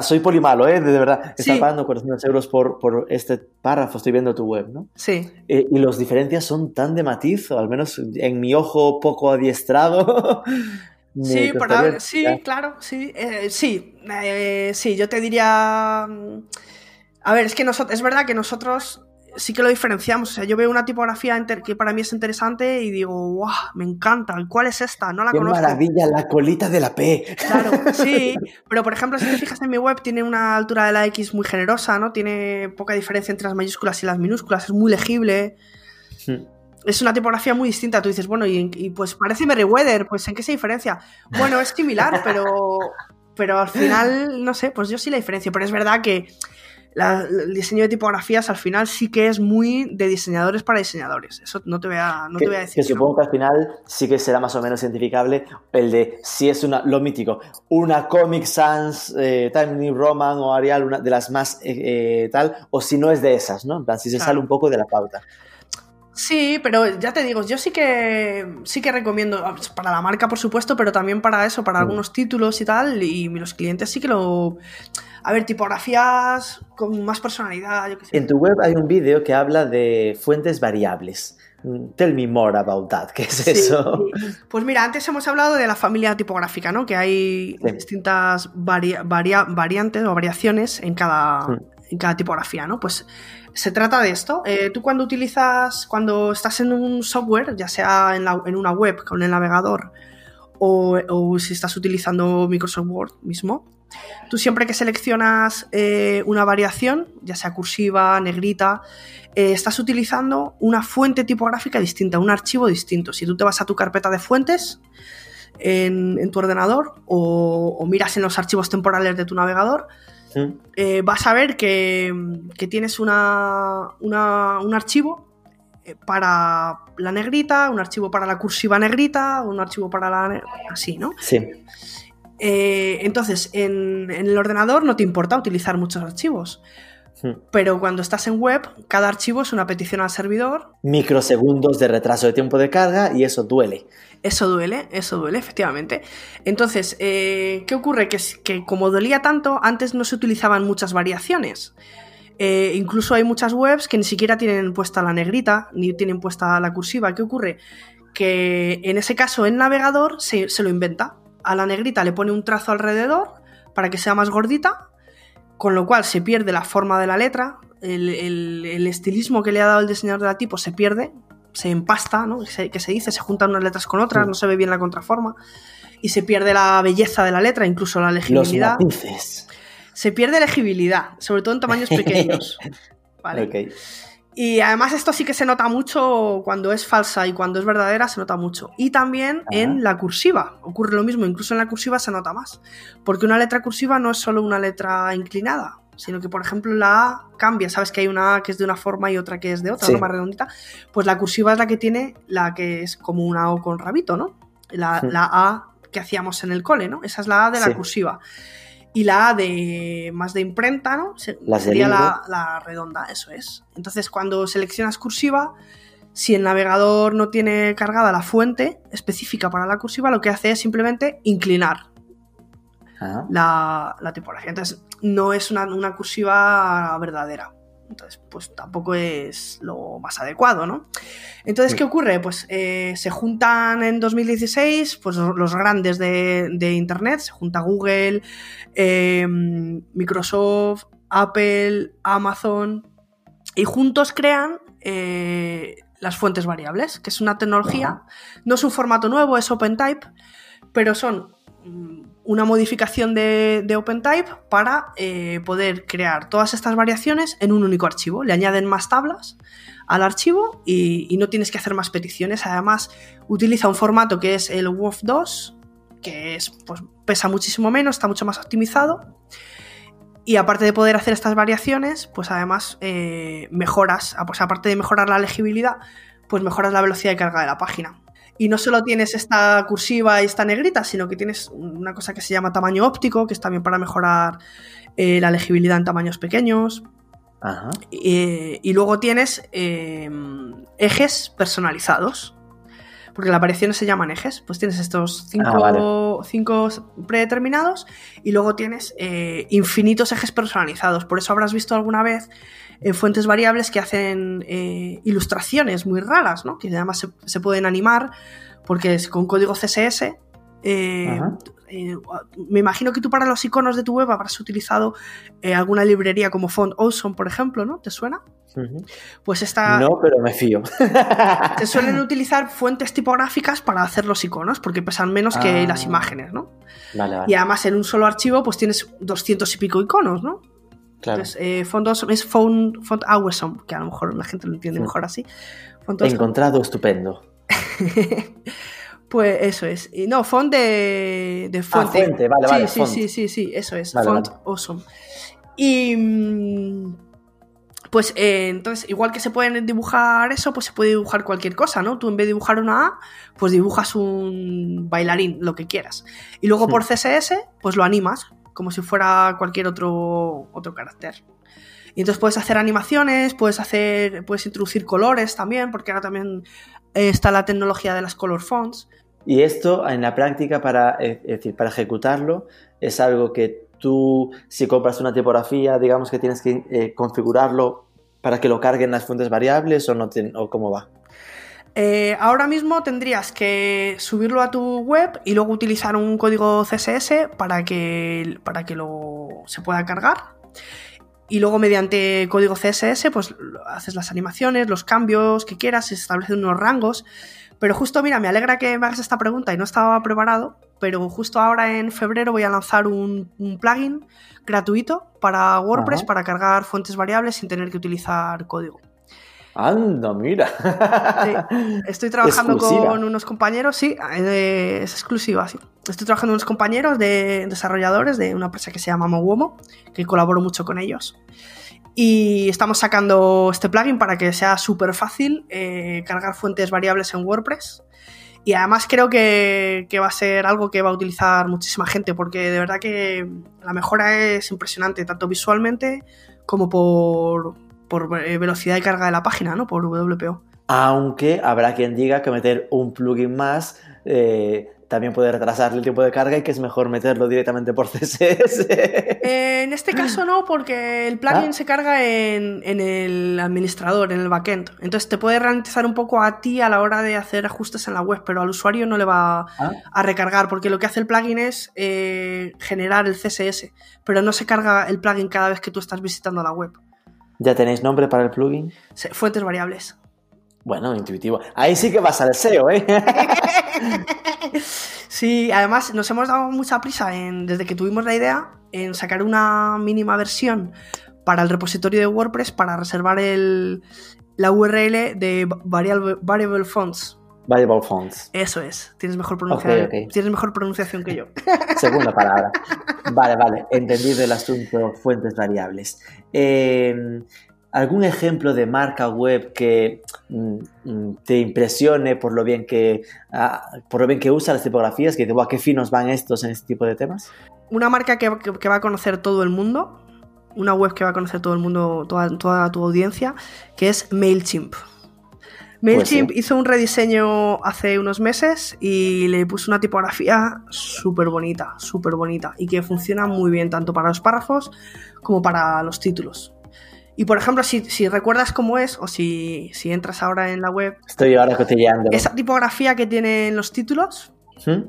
soy polimalo, ¿eh? De verdad. Está pagando 400 euros por, por, este párrafo, estoy viendo tu web, ¿no? Sí. Eh, y las diferencias son tan de matiz, o al menos en mi ojo poco adiestrado. sí, sí, claro, sí. Eh, sí, eh, sí, yo te diría... Mm, a ver, es que nosotros, es verdad que nosotros sí que lo diferenciamos. O sea, yo veo una tipografía que para mí es interesante y digo, ¡guau! Me encanta. ¿Cuál es esta? No la ¡Qué conozco. maravilla! La colita de la P. Claro, sí. Pero por ejemplo, si te fijas en mi web, tiene una altura de la X muy generosa, ¿no? Tiene poca diferencia entre las mayúsculas y las minúsculas. Es muy legible. Hmm. Es una tipografía muy distinta. Tú dices, bueno, y, y pues parece Meriwether. Pues ¿en qué se diferencia? Bueno, es similar, pero. Pero al final, no sé, pues yo sí la diferencio. Pero es verdad que el diseño de tipografías al final sí que es muy de diseñadores para diseñadores. Eso no te voy a, no te voy a decir. Que supongo que al final sí que será más o menos identificable el de si es una, lo mítico, una Comic Sans, eh, Time New Roman o Arial, una de las más eh, eh, tal, o si no es de esas, ¿no? si se sale un poco de la pauta. Sí, pero ya te digo, yo sí que sí que recomiendo para la marca, por supuesto, pero también para eso, para mm. algunos títulos y tal, y los clientes sí que lo a ver, tipografías con más personalidad. Yo En tu web hay un vídeo que habla de fuentes variables. Tell me more about that. ¿Qué es eso? Pues mira, antes hemos hablado de la familia tipográfica, ¿no? Que hay distintas variantes o variaciones en cada, mm. en cada tipografía, ¿no? Pues se trata de esto. Eh, tú cuando utilizas, cuando estás en un software, ya sea en, en una web con el navegador o, o si estás utilizando Microsoft Word mismo. Tú siempre que seleccionas eh, una variación, ya sea cursiva, negrita, eh, estás utilizando una fuente tipográfica distinta, un archivo distinto. Si tú te vas a tu carpeta de fuentes en, en tu ordenador o, o miras en los archivos temporales de tu navegador, Mm. eh, vas a ver que, que tienes una, una- un archivo para la negrita, un archivo para la cursiva negrita, un archivo para la... así, ¿no? Sí. Eh, entonces, en, en el ordenador no te importa utilizar muchos archivos, Mm. pero cuando estás en web, cada archivo es una petición al servidor. Microsegundos de retraso de tiempo de carga y eso duele. Eso duele, eso duele, efectivamente. Entonces, eh, ¿qué ocurre? Que, que como dolía tanto, antes no se utilizaban muchas variaciones. Eh, incluso hay muchas webs que ni siquiera tienen puesta la negrita, ni tienen puesta la cursiva. ¿Qué ocurre? Que en ese caso el navegador se, se lo inventa. A la negrita le pone un trazo alrededor para que sea más gordita, con lo cual se pierde la forma de la letra, el, el- el estilismo que le ha dado el diseñador de la tipo se pierde, se empasta, ¿no? se, que se dice, se juntan unas letras con otras, no se ve bien la contraforma, y se pierde la belleza de la letra, incluso la Los legibilidad. matices. Se pierde legibilidad, sobre todo en tamaños pequeños. ¿vale? Ok. Y además esto sí que se nota mucho cuando es falsa y cuando es verdadera se nota mucho. Y también Ajá. en la cursiva. Ocurre lo mismo, incluso en la cursiva se nota más. Porque una letra cursiva no es solo una letra inclinada, sino que por ejemplo la A cambia. Sabes que hay una A que es de una forma y otra que es de otra, Sí. más redondita. Pues la cursiva es la que tiene la que es como una O con rabito, ¿no? La, la A que hacíamos en el cole, ¿no? Esa es la A de la Sí. cursiva. Y la A de más de imprenta, ¿no? Sería la, la redonda, eso es. Entonces, cuando seleccionas cursiva, si el navegador no tiene cargada la fuente específica para la cursiva, lo que hace es simplemente inclinar Ajá. la, la tipografía. Entonces, no es una, una cursiva verdadera. Entonces, pues tampoco es lo más adecuado, ¿no? Entonces. ¿qué ocurre? Pues eh, se juntan en 2016 pues, los grandes de, de Internet, se junta Google, eh, Microsoft, Apple, Amazon, y juntos crean eh, las fuentes variables, que es una tecnología, no es un formato nuevo, es OpenType, pero son mm, una modificación de, OpenType para eh, poder crear todas estas variaciones en un único archivo. Le añaden más tablas al archivo y, y no tienes que hacer más peticiones. Además, utiliza un formato que es el WOF2, que es, pues, pesa muchísimo menos, está mucho más optimizado. Y aparte de poder hacer estas variaciones, pues además eh, mejoras, pues aparte de mejorar la legibilidad, pues mejoras la velocidad de carga de la página. Y no solo tienes esta cursiva y esta negrita, sino que tienes una cosa que se llama tamaño óptico, que es también para mejorar eh, la legibilidad en tamaños pequeños. Ajá. Eh, y luego tienes eh, ejes personalizados. Porque las variaciones se llaman ejes. Pues tienes estos cinco, Ah, vale. cinco predeterminados y luego tienes eh, infinitos ejes personalizados. Por eso habrás visto alguna vez en fuentes variables que hacen eh, ilustraciones muy raras, ¿no? Que además se, se pueden animar porque es con código CSS. eh, eh, me imagino que tú para los iconos de tu web habrás utilizado eh, alguna librería como Font Awesome, por ejemplo, ¿no? ¿Te suena? Pues esta, No, pero me fío. se suelen utilizar fuentes tipográficas para hacer los iconos, porque pesan menos que Ah. las imágenes, ¿no? Vale, vale. Y además en un solo archivo pues tienes 200 y pico iconos, ¿no? Claro. Entonces, eh, font awesome es font, font awesome, que a lo mejor la gente lo entiende Sí. mejor así. Font awesome. Encontrado estupendo. pues eso es. Y no, font de, de fuente. Ah, fuente, vale, sí, vale, Sí, font. sí, sí, sí, eso es. Vale, font vale. awesome. Y... mm, Pues eh, entonces, igual que se pueden dibujar eso, pues se puede dibujar cualquier cosa, ¿no? Tú en vez de dibujar una A, pues dibujas un bailarín, lo que quieras. Y luego por CSS, pues lo animas, como si fuera cualquier otro, otro carácter. Y entonces puedes hacer animaciones, puedes hacer. puedes introducir colores también, porque ahora también eh, está la tecnología de las color fonts. Y esto en la práctica, para, decir, para ejecutarlo, es algo que tú, si compras una tipografía, digamos que tienes que eh, configurarlo para que lo carguen las fuentes variables o, no te- o cómo va. Eh, ahora mismo tendrías que subirlo a tu web y luego utilizar un código CSS para que, para que lo, se pueda cargar. Y luego mediante código CSS pues haces las animaciones, los cambios que quieras, se establecen unos rangos. Pero justo, mira, me alegra que me hagas esta pregunta y no estaba preparado, pero justo ahora en febrero voy a lanzar un, un plugin gratuito para WordPress Ajá. para cargar fuentes variables sin tener que utilizar código. Anda, mira. Sí, Estoy trabajando Exclusiva. con unos compañeros, sí, eh, es exclusiva, sí. Estoy trabajando con unos compañeros de desarrolladores de una empresa que se llama Mowomo, que colaboro mucho con ellos. Y estamos sacando este plugin para que sea súper fácil eh, cargar fuentes variables en WordPress. Y además creo que, que va a ser algo que va a utilizar muchísima gente, porque de verdad que la mejora es impresionante, tanto visualmente como por, por eh, velocidad de carga de la página, ¿no? Por WPO. Aunque habrá quien diga que meter un plugin más eh, también puede retrasarle el tiempo de carga y que es mejor meterlo directamente por CSS. Eh, en este caso no, porque el plugin Ah. se carga en, en el administrador, en el backend. Entonces te puede ralentizar un poco a ti a la hora de hacer ajustes en la web, pero al usuario no le va Ah. a recargar, porque lo que hace el plugin es eh, generar el CSS, pero no se carga el plugin cada vez que tú estás visitando la web. ¿Ya tenéis nombre para el plugin? Fuentes variables. Bueno, intuitivo. Ahí sí que vas al SEO, ¿eh? Sí, además nos hemos dado mucha prisa en, desde que tuvimos la idea en sacar una mínima versión para el repositorio de WordPress para reservar el, la URL de variable, variable fonts. Variable fonts. Eso es, tienes mejor, tienes pronunciación que yo. Segunda palabra. Vale, vale. Entendido el asunto fuentes variables. Eh, ¿Algún ejemplo de marca web que mm, mm, te impresione por lo bien que ah, por lo bien que usa las tipografías? Que "Buah, qué finos van estos en este tipo de temas. Una marca que, que- que va a conocer todo el mundo, una web que va a conocer todo el mundo, toda, toda tu audiencia, que es MailChimp. MailChimp Pues hizo un rediseño hace unos meses y le puso una tipografía súper bonita, súper bonita y que funciona muy bien tanto para los párrafos como para los títulos. Y por ejemplo, si, si recuerdas cómo es o si, si entras ahora en la web, Estoy ahora cotilleando. esa tipografía que tienen los títulos, ¿Mm?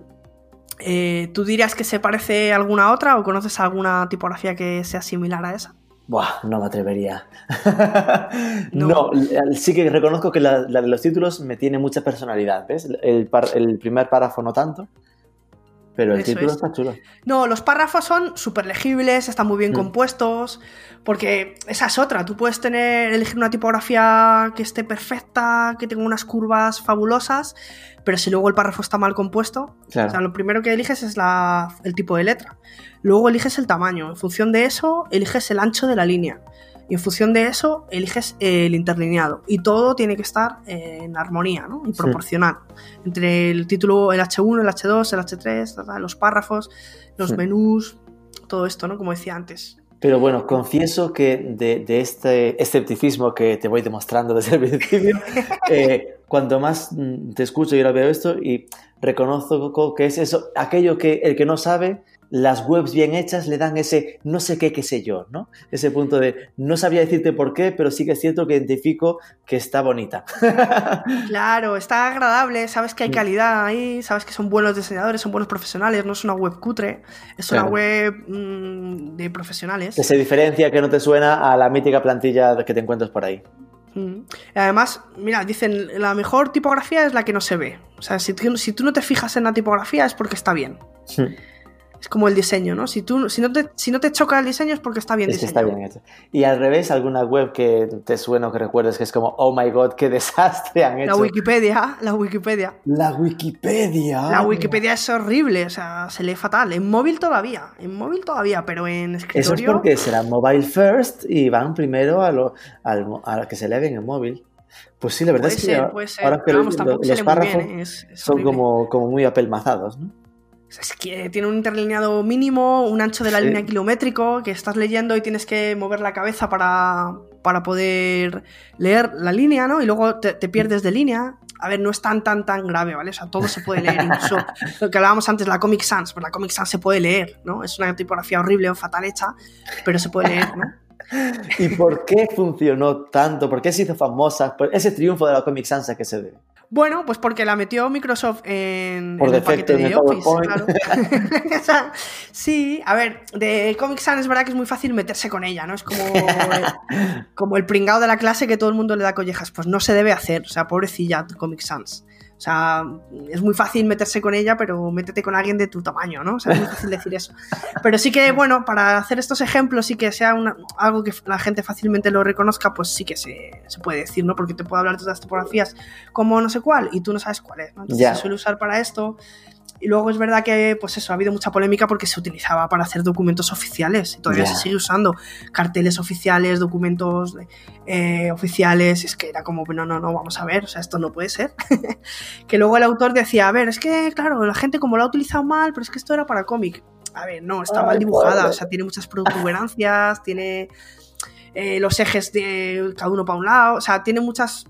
eh, ¿tú dirías que se parece a alguna otra o conoces alguna tipografía que sea similar a esa? Buah, no me atrevería. No. sí que reconozco que la, la de los títulos me tiene mucha personalidad, ¿ves? El, par- el primer párrafo no tanto, pero el Eso título es. está chulo. No, los párrafos son súper legibles, están muy bien Mm. compuestos, porque esa es otra. Tú puedes tener, elegir una tipografía que esté perfecta, que tenga unas curvas fabulosas, pero si luego el párrafo está mal compuesto, Claro. o sea, lo primero que eliges es la- el tipo de letra. Luego eliges el tamaño. En función de eso, eliges el ancho de la línea. Y en función de eso, eliges el interlineado. Y todo tiene que estar en armonía, ¿no? Y Sí. proporcional. Entre el título, el H1, el H2, el H3, ta, ta, los párrafos, los Sí. menús, todo esto, ¿no? Como decía antes. Pero bueno, confieso que de, de este escepticismo que te voy demostrando desde el principio, eh, cuanto más mm, te escucho y ahora veo esto y reconozco que es eso, aquello que el que no sabe, las webs bien hechas le dan ese no sé qué, qué sé yo, ¿no? Ese punto de no sabía decirte por qué, pero sí que es cierto que identifico que está bonita. Claro, está agradable, sabes que hay calidad ahí, sabes que son buenos diseñadores, son buenos profesionales, no es una web cutre, es una web mm, de profesionales. que se diferencia, que no te suena a la mítica plantilla que te encuentras por ahí. Mm. Además, mira, dicen, la mejor tipografía es la que no se ve. O sea, si tú, si tú no te fijas en la tipografía es porque está bien. Es como el diseño, ¿no? Si, tú, si, no te, si no te choca el diseño es porque está bien Es que diseñado. está bien hecho. Y al revés, alguna web que te suena o que recuerdes que es como, oh my god, qué desastre han hecho. La Wikipedia, la Wikipedia. La Wikipedia. La Wikipedia es horrible, o sea, se lee fatal. En móvil todavía, en móvil todavía, pero en Eso es escritorio... porque será mobile first y van primero a lo, a lo que se lee en el móvil. Pues sí, la verdad Puede es que ser, ahora- ahora que los muy párrafos bien, es- es son como, como muy apelmazados, ¿no? Es que tiene un interlineado mínimo, un ancho de la Sí. línea kilométrico, que estás leyendo y tienes que mover la cabeza para, para poder leer la línea, ¿no? Y luego te, te pierdes de línea. A ver, no es tan, tan, tan grave, ¿vale? O sea, todo se puede leer, incluso lo que hablábamos antes, la Comic Sans, pues la Comic Sans se puede leer, ¿no? Es una tipografía horrible o fatal hecha, pero se puede leer, ¿no? ¿Y por qué funcionó tanto? ¿Por qué se hizo famosa? Por ese triunfo de la Comic Sans a qué se debe. Bueno, pues porque la metió Microsoft en, Por en el paquete de Office. Claro. Sí, a ver, de Comic Sans es verdad que es muy fácil meterse con ella, ¿no? Es como, como el pringao de la clase que todo el mundo le da collejas. Pues no se debe hacer, o sea, pobrecilla Comic Sans. O sea, es muy fácil meterse con ella, pero métete con alguien de tu tamaño, ¿no? O sea, es muy fácil decir eso. Pero sí que, bueno, para hacer estos ejemplos y que sea una- algo que la gente fácilmente lo reconozca, pues sí que se, se puede decir, ¿no? Porque te puedo hablar de todas las tipografías como no sé cuál y tú no sabes cuál es, ¿no? Entonces Ya. se suele usar para esto. Y luego es verdad que, pues eso, ha habido mucha polémica porque se utilizaba para hacer documentos oficiales y todavía se sigue usando carteles oficiales, documentos eh, oficiales. Es que era como, no, no, no, vamos a ver, o sea, esto no puede ser. que luego el autor decía, a ver, es que, claro, la gente como lo ha utilizado mal, pero es que esto era para cómic. A ver, no, está Ay, mal dibujada, o sea, tiene muchas protuberancias, tiene eh, los ejes de cada uno para un lado, o sea, tiene muchas.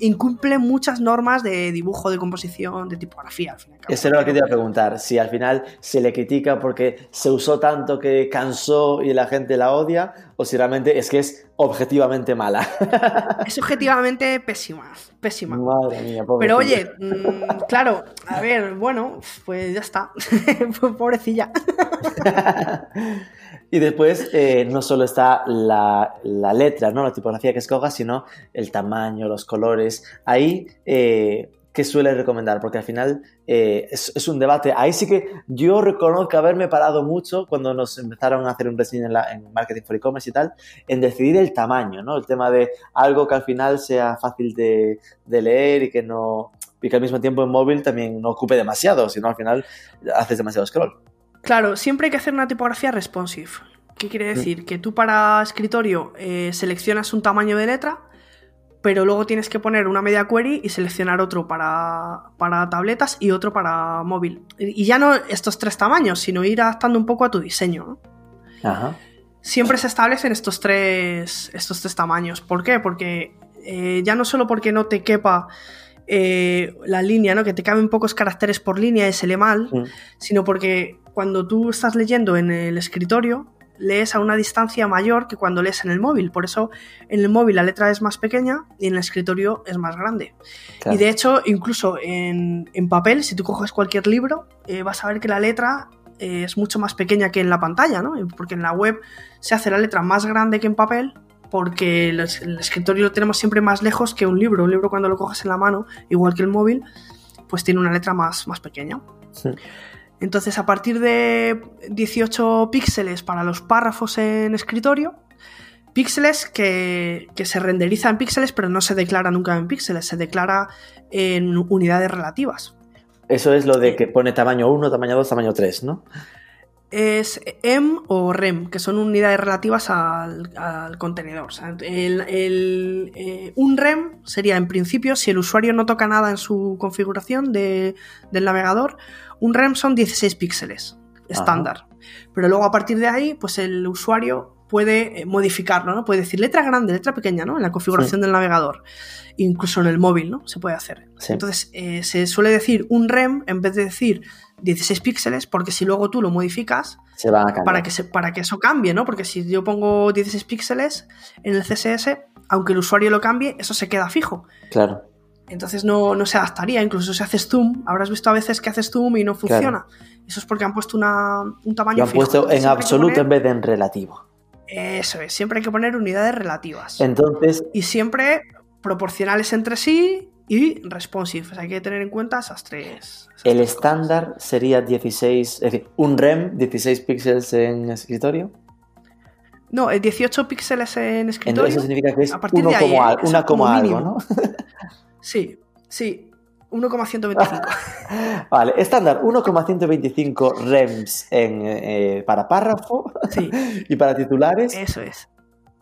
Incumple muchas normas de dibujo, de composición, de tipografía. Al fin y al cabo. Eso era lo que te iba a preguntar, si al final se le critica porque se usó tanto que cansó y la gente la odia, o si realmente es que es objetivamente mala. Es objetivamente pésima, pésima. Madre mía, Pero pobrecilla. oye, mm, claro, a ver, bueno, pues ya está. Pobrecilla. y después eh, no solo está la, letra, ¿no? la tipografía que escojas, sino el tamaño, los colores. Ahí, eh, ¿qué suele recomendar? Porque al final eh, es, un debate. Ahí sí que yo reconozco haberme parado mucho cuando nos empezaron a hacer un reseño en, Marketing for E-Commerce y tal, en decidir el tamaño, ¿no? El tema de algo que al final sea fácil de, de leer y que no... Y que al mismo tiempo en móvil también no ocupe demasiado, sino al final haces demasiado scroll. Claro, siempre hay que hacer una tipografía responsive. ¿Qué quiere decir? Que tú para escritorio eh, seleccionas un tamaño de letra, pero luego tienes que poner una media query y seleccionar otro para, para tabletas y otro para móvil. Y ya no estos tres tamaños, sino ir adaptando un poco a tu diseño. ¿no? Ajá. siempre se establecen estos tres, estos tres tamaños. ¿Por qué? Porque eh, ya no solo porque no te quepa eh, la línea, ¿no? que te caben pocos caracteres por línea y se lee mal, sino porque cuando tú estás leyendo en el escritorio, lees a una distancia mayor que cuando lees en el móvil. Por eso en el móvil la letra es más pequeña y en el escritorio es más grande. Claro. Y de hecho, incluso en, en papel, si tú coges cualquier libro, eh, vas a ver que la letra eh, es mucho más pequeña que en la pantalla, ¿no? Porque en la web se hace la letra más grande que en papel, porque el escritorio lo tenemos siempre más lejos que un libro. Un libro cuando lo coges en la mano, igual que el móvil, pues tiene una letra más, más pequeña. Sí. Entonces, a partir de 18 píxeles para los párrafos en escritorio, píxeles que, que se renderiza en píxeles, pero no se declara nunca en píxeles, se declara en unidades relativas. Eso es lo de que pone tamaño 1, tamaño 2, tamaño 3, ¿no? Es M o REM, que son unidades relativas al, al contenedor. O sea, el- el, eh, un REM sería, en principio, si el usuario no toca nada en su configuración de- del navegador, un REM son 16 píxeles estándar. Pero luego, a partir de ahí, pues el usuario puede eh, modificarlo, ¿no? Puede decir letra grande, letra pequeña, ¿no? En la configuración del navegador. Incluso en el móvil, ¿no? Se puede hacer. Sí. Entonces, eh, se suele decir un REM en vez de decir 16 píxeles, porque si luego tú lo modificas, Se a cambiar. para que, se, para que eso cambie, ¿no? Porque si yo pongo 16 píxeles en el CSS, aunque el usuario lo cambie, eso se queda fijo. Claro. Entonces no, no se adaptaría. Incluso si haces zoom, habrás visto a veces que haces zoom y no funciona. Eso es porque han puesto una- un tamaño Lo han fijo. puesto en absoluto poner- en vez de en relativo. Eso es, siempre hay que poner unidades relativas. Entonces, Y siempre proporcionales entre sí y responsive. O sea, hay que tener en cuenta esas tres. esas el tres estándar sería 16, es decir, un REM, 16 píxeles en escritorio. No, eh, 18 píxeles en escritorio. Eso significa que es a partir uno de ahí, como, ¿eh? al- Eso una como como algo. ¿no? Sí, sí. 1,125. Vale, estándar 1,125 REMs en, eh, para párrafo Sí, y para titulares. eso es.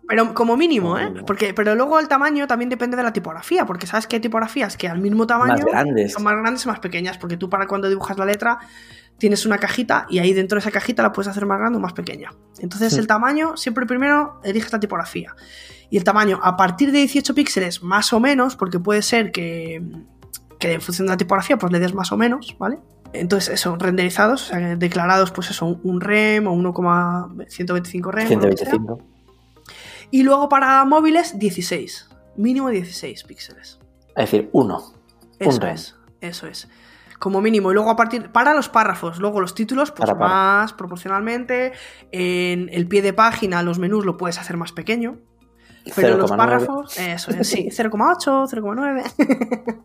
Pero como mínimo, ¿eh? Porque, pero luego el tamaño también depende de la tipografía, porque sabes que hay tipografías que al mismo tamaño más grandes. son más grandes y más pequeñas, porque tú para cuando dibujas la letra tienes una cajita y ahí dentro de esa cajita la puedes hacer más grande o más pequeña. Entonces Sí. el tamaño, siempre primero eliges la tipografía. Y el tamaño a partir de 18 píxeles más o menos, porque puede ser que, que en función de la tipografía pues le des más o menos, ¿vale? Entonces eso, renderizados, o sea, declarados pues eso, un- REM o 1,125 REM. o lo que sea. 125. Y luego para móviles 16, mínimo 16 píxeles. Es decir, uno. Eso REM. es, eso es. Como mínimo. Y luego a partir. Para los párrafos, luego los títulos, pues Para más proporcionalmente. En el pie de página, los menús lo puedes hacer más pequeño. Pero los 0,9. párrafos, eso es, sí, 0,8, 0,9.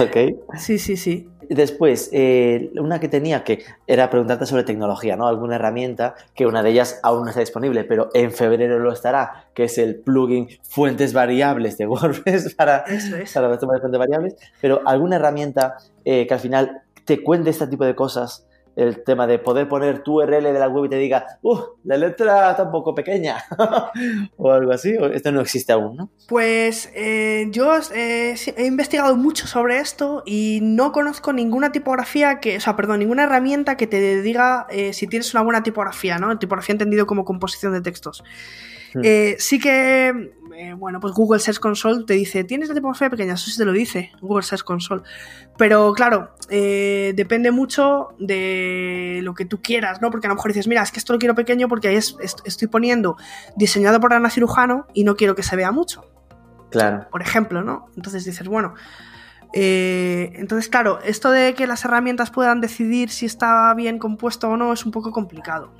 ok. Sí, sí, sí. Después, eh, una que tenía que era preguntarte sobre tecnología, ¿no? Alguna herramienta, que una de ellas aún no está disponible, pero en febrero lo estará, que es el plugin Fuentes Variables de WordPress para, Eso es. para temas de fuentes variables. Pero alguna herramienta eh, que al final te cuente este tipo de cosas, el tema de poder poner tu URL de la web y te diga, ¡uh! La letra está un poco pequeña, o algo así. Esto no existe aún, ¿no? Pues eh, yo eh, he investigado mucho sobre esto y no conozco ninguna tipografía que, o sea, perdón, ninguna herramienta que te diga eh, si tienes una buena tipografía, ¿no? Tipografía entendido como composición de textos. Hmm. Eh, sí que, eh, bueno, pues Google Search Console te dice, ¿tienes la tipografía pequeña? Eso sí te lo dice, Google Search Console. Pero claro, eh, depende mucho de lo que tú quieras, ¿no? Porque a lo mejor dices, mira, es que esto lo quiero pequeño porque ahí es- est- estoy poniendo diseñado por Ana Cirujano y no quiero que se vea mucho Claro. por ejemplo, ¿no? Entonces dices, bueno, eh, entonces claro, esto de que las herramientas puedan decidir si está bien compuesto o no es un poco complicado,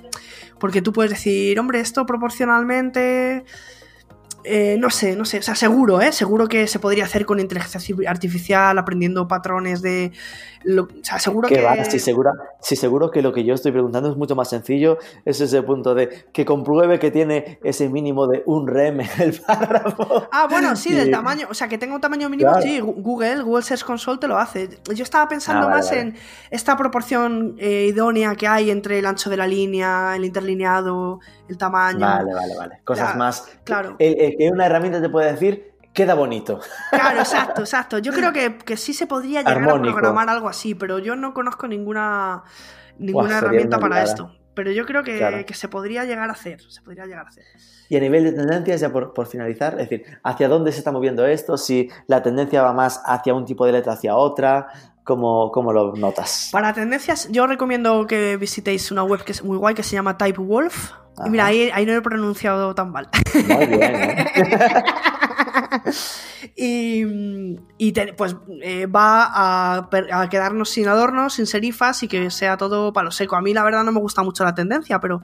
porque tú puedes decir, hombre, esto proporcionalmente... eh, no sé, no sé, o sea, seguro, ¿eh? Seguro que se podría hacer con inteligencia artificial, aprendiendo patrones de... lo- o sea, seguro Que va, si, segura, si seguro que lo que yo estoy preguntando es mucho más sencillo, es ese punto de que compruebe que tiene ese mínimo de un rem en el párrafo. Ah, bueno, sí, del Y- tamaño. O sea, que tenga un tamaño mínimo, Claro. sí, Google, Google Search Console te lo hace. Yo estaba pensando Ah, vale, más vale. en esta proporción eh, idónea que hay entre el ancho de la línea, el interlineado, el tamaño. Vale, vale, vale. Cosas más. claro. El, el que una herramienta te puede decir, queda bonito. Claro, exacto, exacto. Yo creo que, que sí se podría llegar Armónico. a programar algo así, pero yo no conozco ninguna, ninguna herramienta para esto. Pero yo creo que, Claro. que se podría llegar a hacer. Se podría llegar a hacer. Y a nivel de tendencias, ya por, por finalizar, es decir, ¿hacia dónde se está moviendo esto? Si la tendencia va más hacia un tipo de letra, hacia otra, ¿cómo, cómo lo notas? Para tendencias, yo recomiendo que visitéis una web que es muy guay que se llama Typewolf. Y mira, Ajá. ahí, ahí no lo he pronunciado tan mal. Muy bien, ¿eh? y y te- pues eh, va a, a quedarnos sin adornos, sin serifas y que sea todo palo seco. A mí la verdad no me gusta mucho la tendencia, pero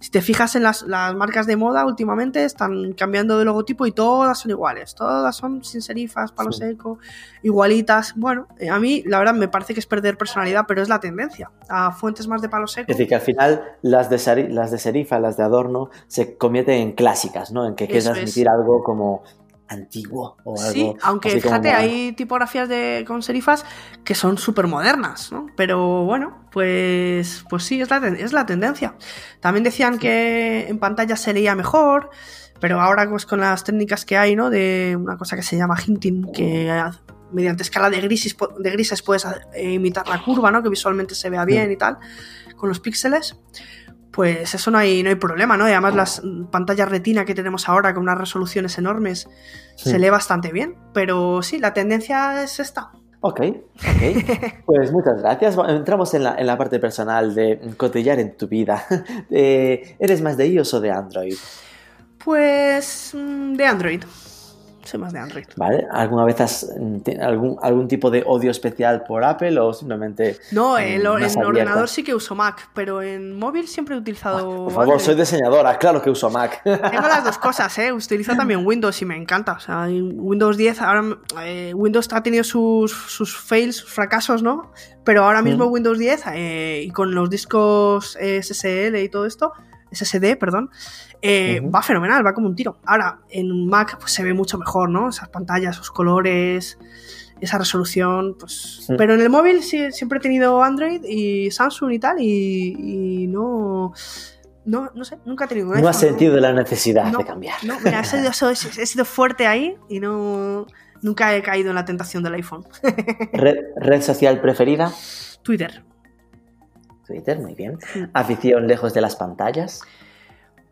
si te fijas en las, las marcas de moda últimamente están cambiando de logotipo y todas son iguales. Todas son sin serifas, palo Sí. seco, igualitas. Bueno, eh, a mí la verdad me parece que es perder personalidad, pero es la tendencia. A fuentes más de palo seco. Es decir, que al final las de, las de serifa, las de adorno, se convierten en clásicas, ¿no? En que quieres transmitir algo como antiguo o algo. Sí, aunque fíjate, hay tipografías de, con serifas que son súper modernas, ¿no? Pero bueno, pues, pues sí, es la, es la tendencia. También decían que en pantalla se leía mejor, pero ahora pues con las técnicas que hay, ¿no? De una cosa que se llama hinting, que mediante escala de grises, de grises puedes eh, imitar la curva, ¿no? Que visualmente se vea bien y tal, con los píxeles. Pues eso no hay, no hay problema, ¿no? Y además las pantallas retina que tenemos ahora con unas resoluciones enormes Sí. se lee bastante bien. Pero sí, la tendencia es esta. Ok, ok. Pues muchas gracias. Entramos en la, en la parte personal de cotillar en tu vida. Eh, ¿Eres más de iOS o de Android? Pues mm, de Android. Más de Android. ¿Vale? ¿Alguna vez has mm, algún, algún tipo de odio especial por Apple o simplemente... No, mm, en, abierta? ordenador sí que uso Mac, pero en móvil siempre he utilizado. Por favor, Android. soy diseñadora, claro que uso Mac. Tengo las dos cosas, ¿eh? Utilizo también Windows y me encanta. O sea, en Windows 10, ahora eh, Windows ha tenido sus, sus fails, sus fracasos, ¿no? Pero ahora mismo Mm. Windows 10 eh, y con los discos eh, SSL y todo esto, SSD, perdón, eh, va fenomenal, va como un tiro. Ahora, en Mac pues, se ve mucho mejor, ¿no? Esas pantallas, esos colores, esa resolución, pues... Sí. Pero en el móvil sí, siempre he tenido Android y Samsung y tal y, y no... No, no sé, nunca he tenido un No has sentido la necesidad No, de cambiar. no, mira, he sido, he sido- he sido fuerte ahí y no nunca he caído en la tentación del iPhone. Red, red social preferida? Twitter. Twitter, muy bien. Afición lejos de las pantallas.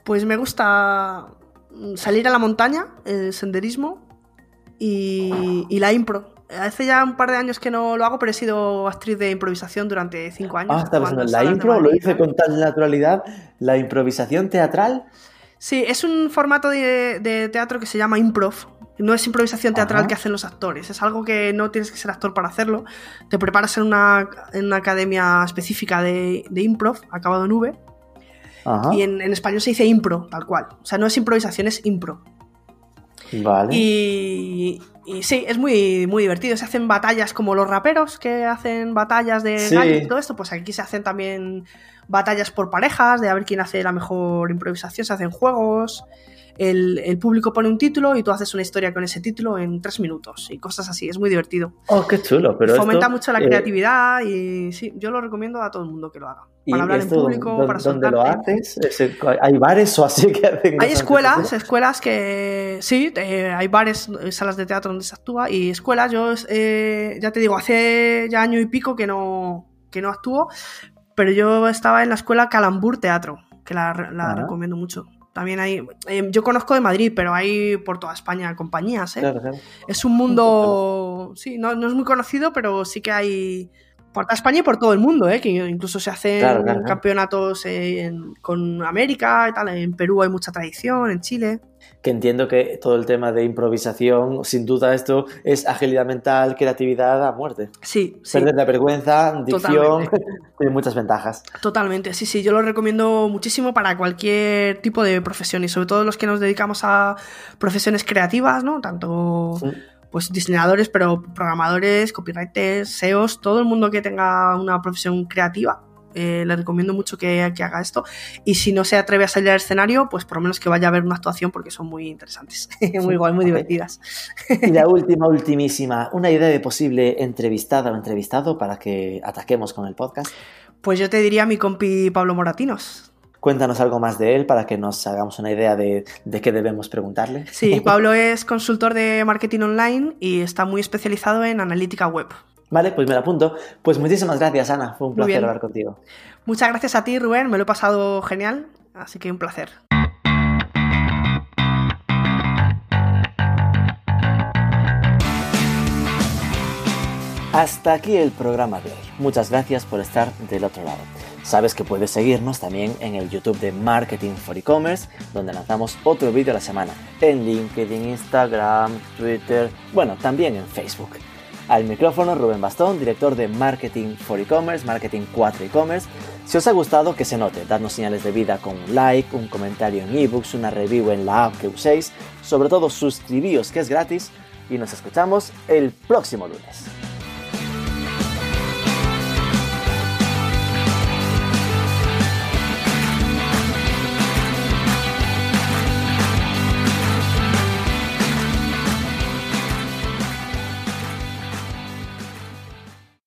Pues me gusta mm, salir a la montaña, el senderismo y, y la impro. Hace ya un par de años que no lo hago, pero he sido actriz de improvisación durante cinco años. Ah, está pensando, la impro lo hice con tal naturalidad. La improvisación teatral. Sí, es un formato de, de teatro que se llama improv. No es improvisación teatral Ajá. que hacen los actores, es algo que no tienes que ser actor para hacerlo. Te preparas en una, en una academia específica de, de improv, acabado en V, Ajá. y en, en español se dice impro, tal cual. O sea, no es improvisación, es impro. Vale. Y, y sí, es muy, muy divertido. Se hacen batallas como los raperos que hacen batallas de Sí. gallos y todo esto. Pues aquí se hacen también batallas por parejas, de a ver quién hace la mejor improvisación. Se hacen juegos. El, el público pone un título y tú haces una historia con ese título en tres minutos y cosas así. Es muy divertido. Oh, qué chulo. Pero Fomenta esto, mucho la eh, creatividad y sí, yo lo recomiendo a todo el mundo que lo haga. ¿y Para hablar en público, para ¿Dónde lo haces? ¿Hay bares o así que hacen Hay escuelas, escuelas que sí, eh, hay bares, salas de teatro donde se actúa y escuelas. Yo eh, ya te digo, hace ya año y pico que no, que no actúo, pero yo estaba en la escuela Calambur Teatro, que la, la Ah. recomiendo mucho. También hay, eh, yo conozco de Madrid, pero hay por toda España compañías. ¿eh? Claro, claro. Es un mundo, sí, no, no es muy conocido, pero sí que hay por toda España y por todo el mundo, ¿eh? que incluso se hacen Claro, campeonatos en- con América y tal. En Perú hay mucha tradición, en Chile. Que entiendo que todo el tema de improvisación, sin duda esto es agilidad mental, creatividad a muerte. Sí, sí, Perder la vergüenza, dicción, tiene muchas ventajas. totalmente. Sí, sí, yo lo recomiendo muchísimo para cualquier tipo de profesión y sobre todo los que nos dedicamos a profesiones creativas, ¿no? Tanto Sí. pues diseñadores, pero programadores, copywriters, SEOs, todo el mundo que tenga una profesión creativa. Eh, le recomiendo mucho que, que haga esto. Y si no se atreve a salir al escenario, pues por lo menos que vaya a ver una actuación porque son muy interesantes. muy guay, muy divertidas. Y la última, ultimísima, una idea de posible entrevistada o entrevistado para que ataquemos con el podcast. Pues yo te diría a mi compi Pablo Moratinos. Cuéntanos algo más de él para que nos hagamos una idea de, de qué debemos preguntarle. Sí, Pablo es consultor de marketing online y está muy especializado en analítica web. Vale, pues me lo apunto. Pues muchísimas gracias, Ana. Fue un placer hablar contigo. Muchas gracias a ti, Rubén, me lo he pasado genial, así que un placer. Hasta aquí el programa de hoy. Muchas gracias por estar del otro lado. Sabes que puedes seguirnos también en el YouTube de Marketing for E-Commerce, donde lanzamos otro vídeo a la semana. En LinkedIn, Instagram, Twitter, bueno, también en Facebook. Al micrófono Rubén Bastón, director de Marketing for E-Commerce, Marketing 4 E-Commerce. Si os ha gustado, que se note, dadnos señales de vida con un like, un comentario en ebooks, una review en la app que uséis. Sobre todo, suscribíos que es gratis y nos escuchamos el próximo lunes.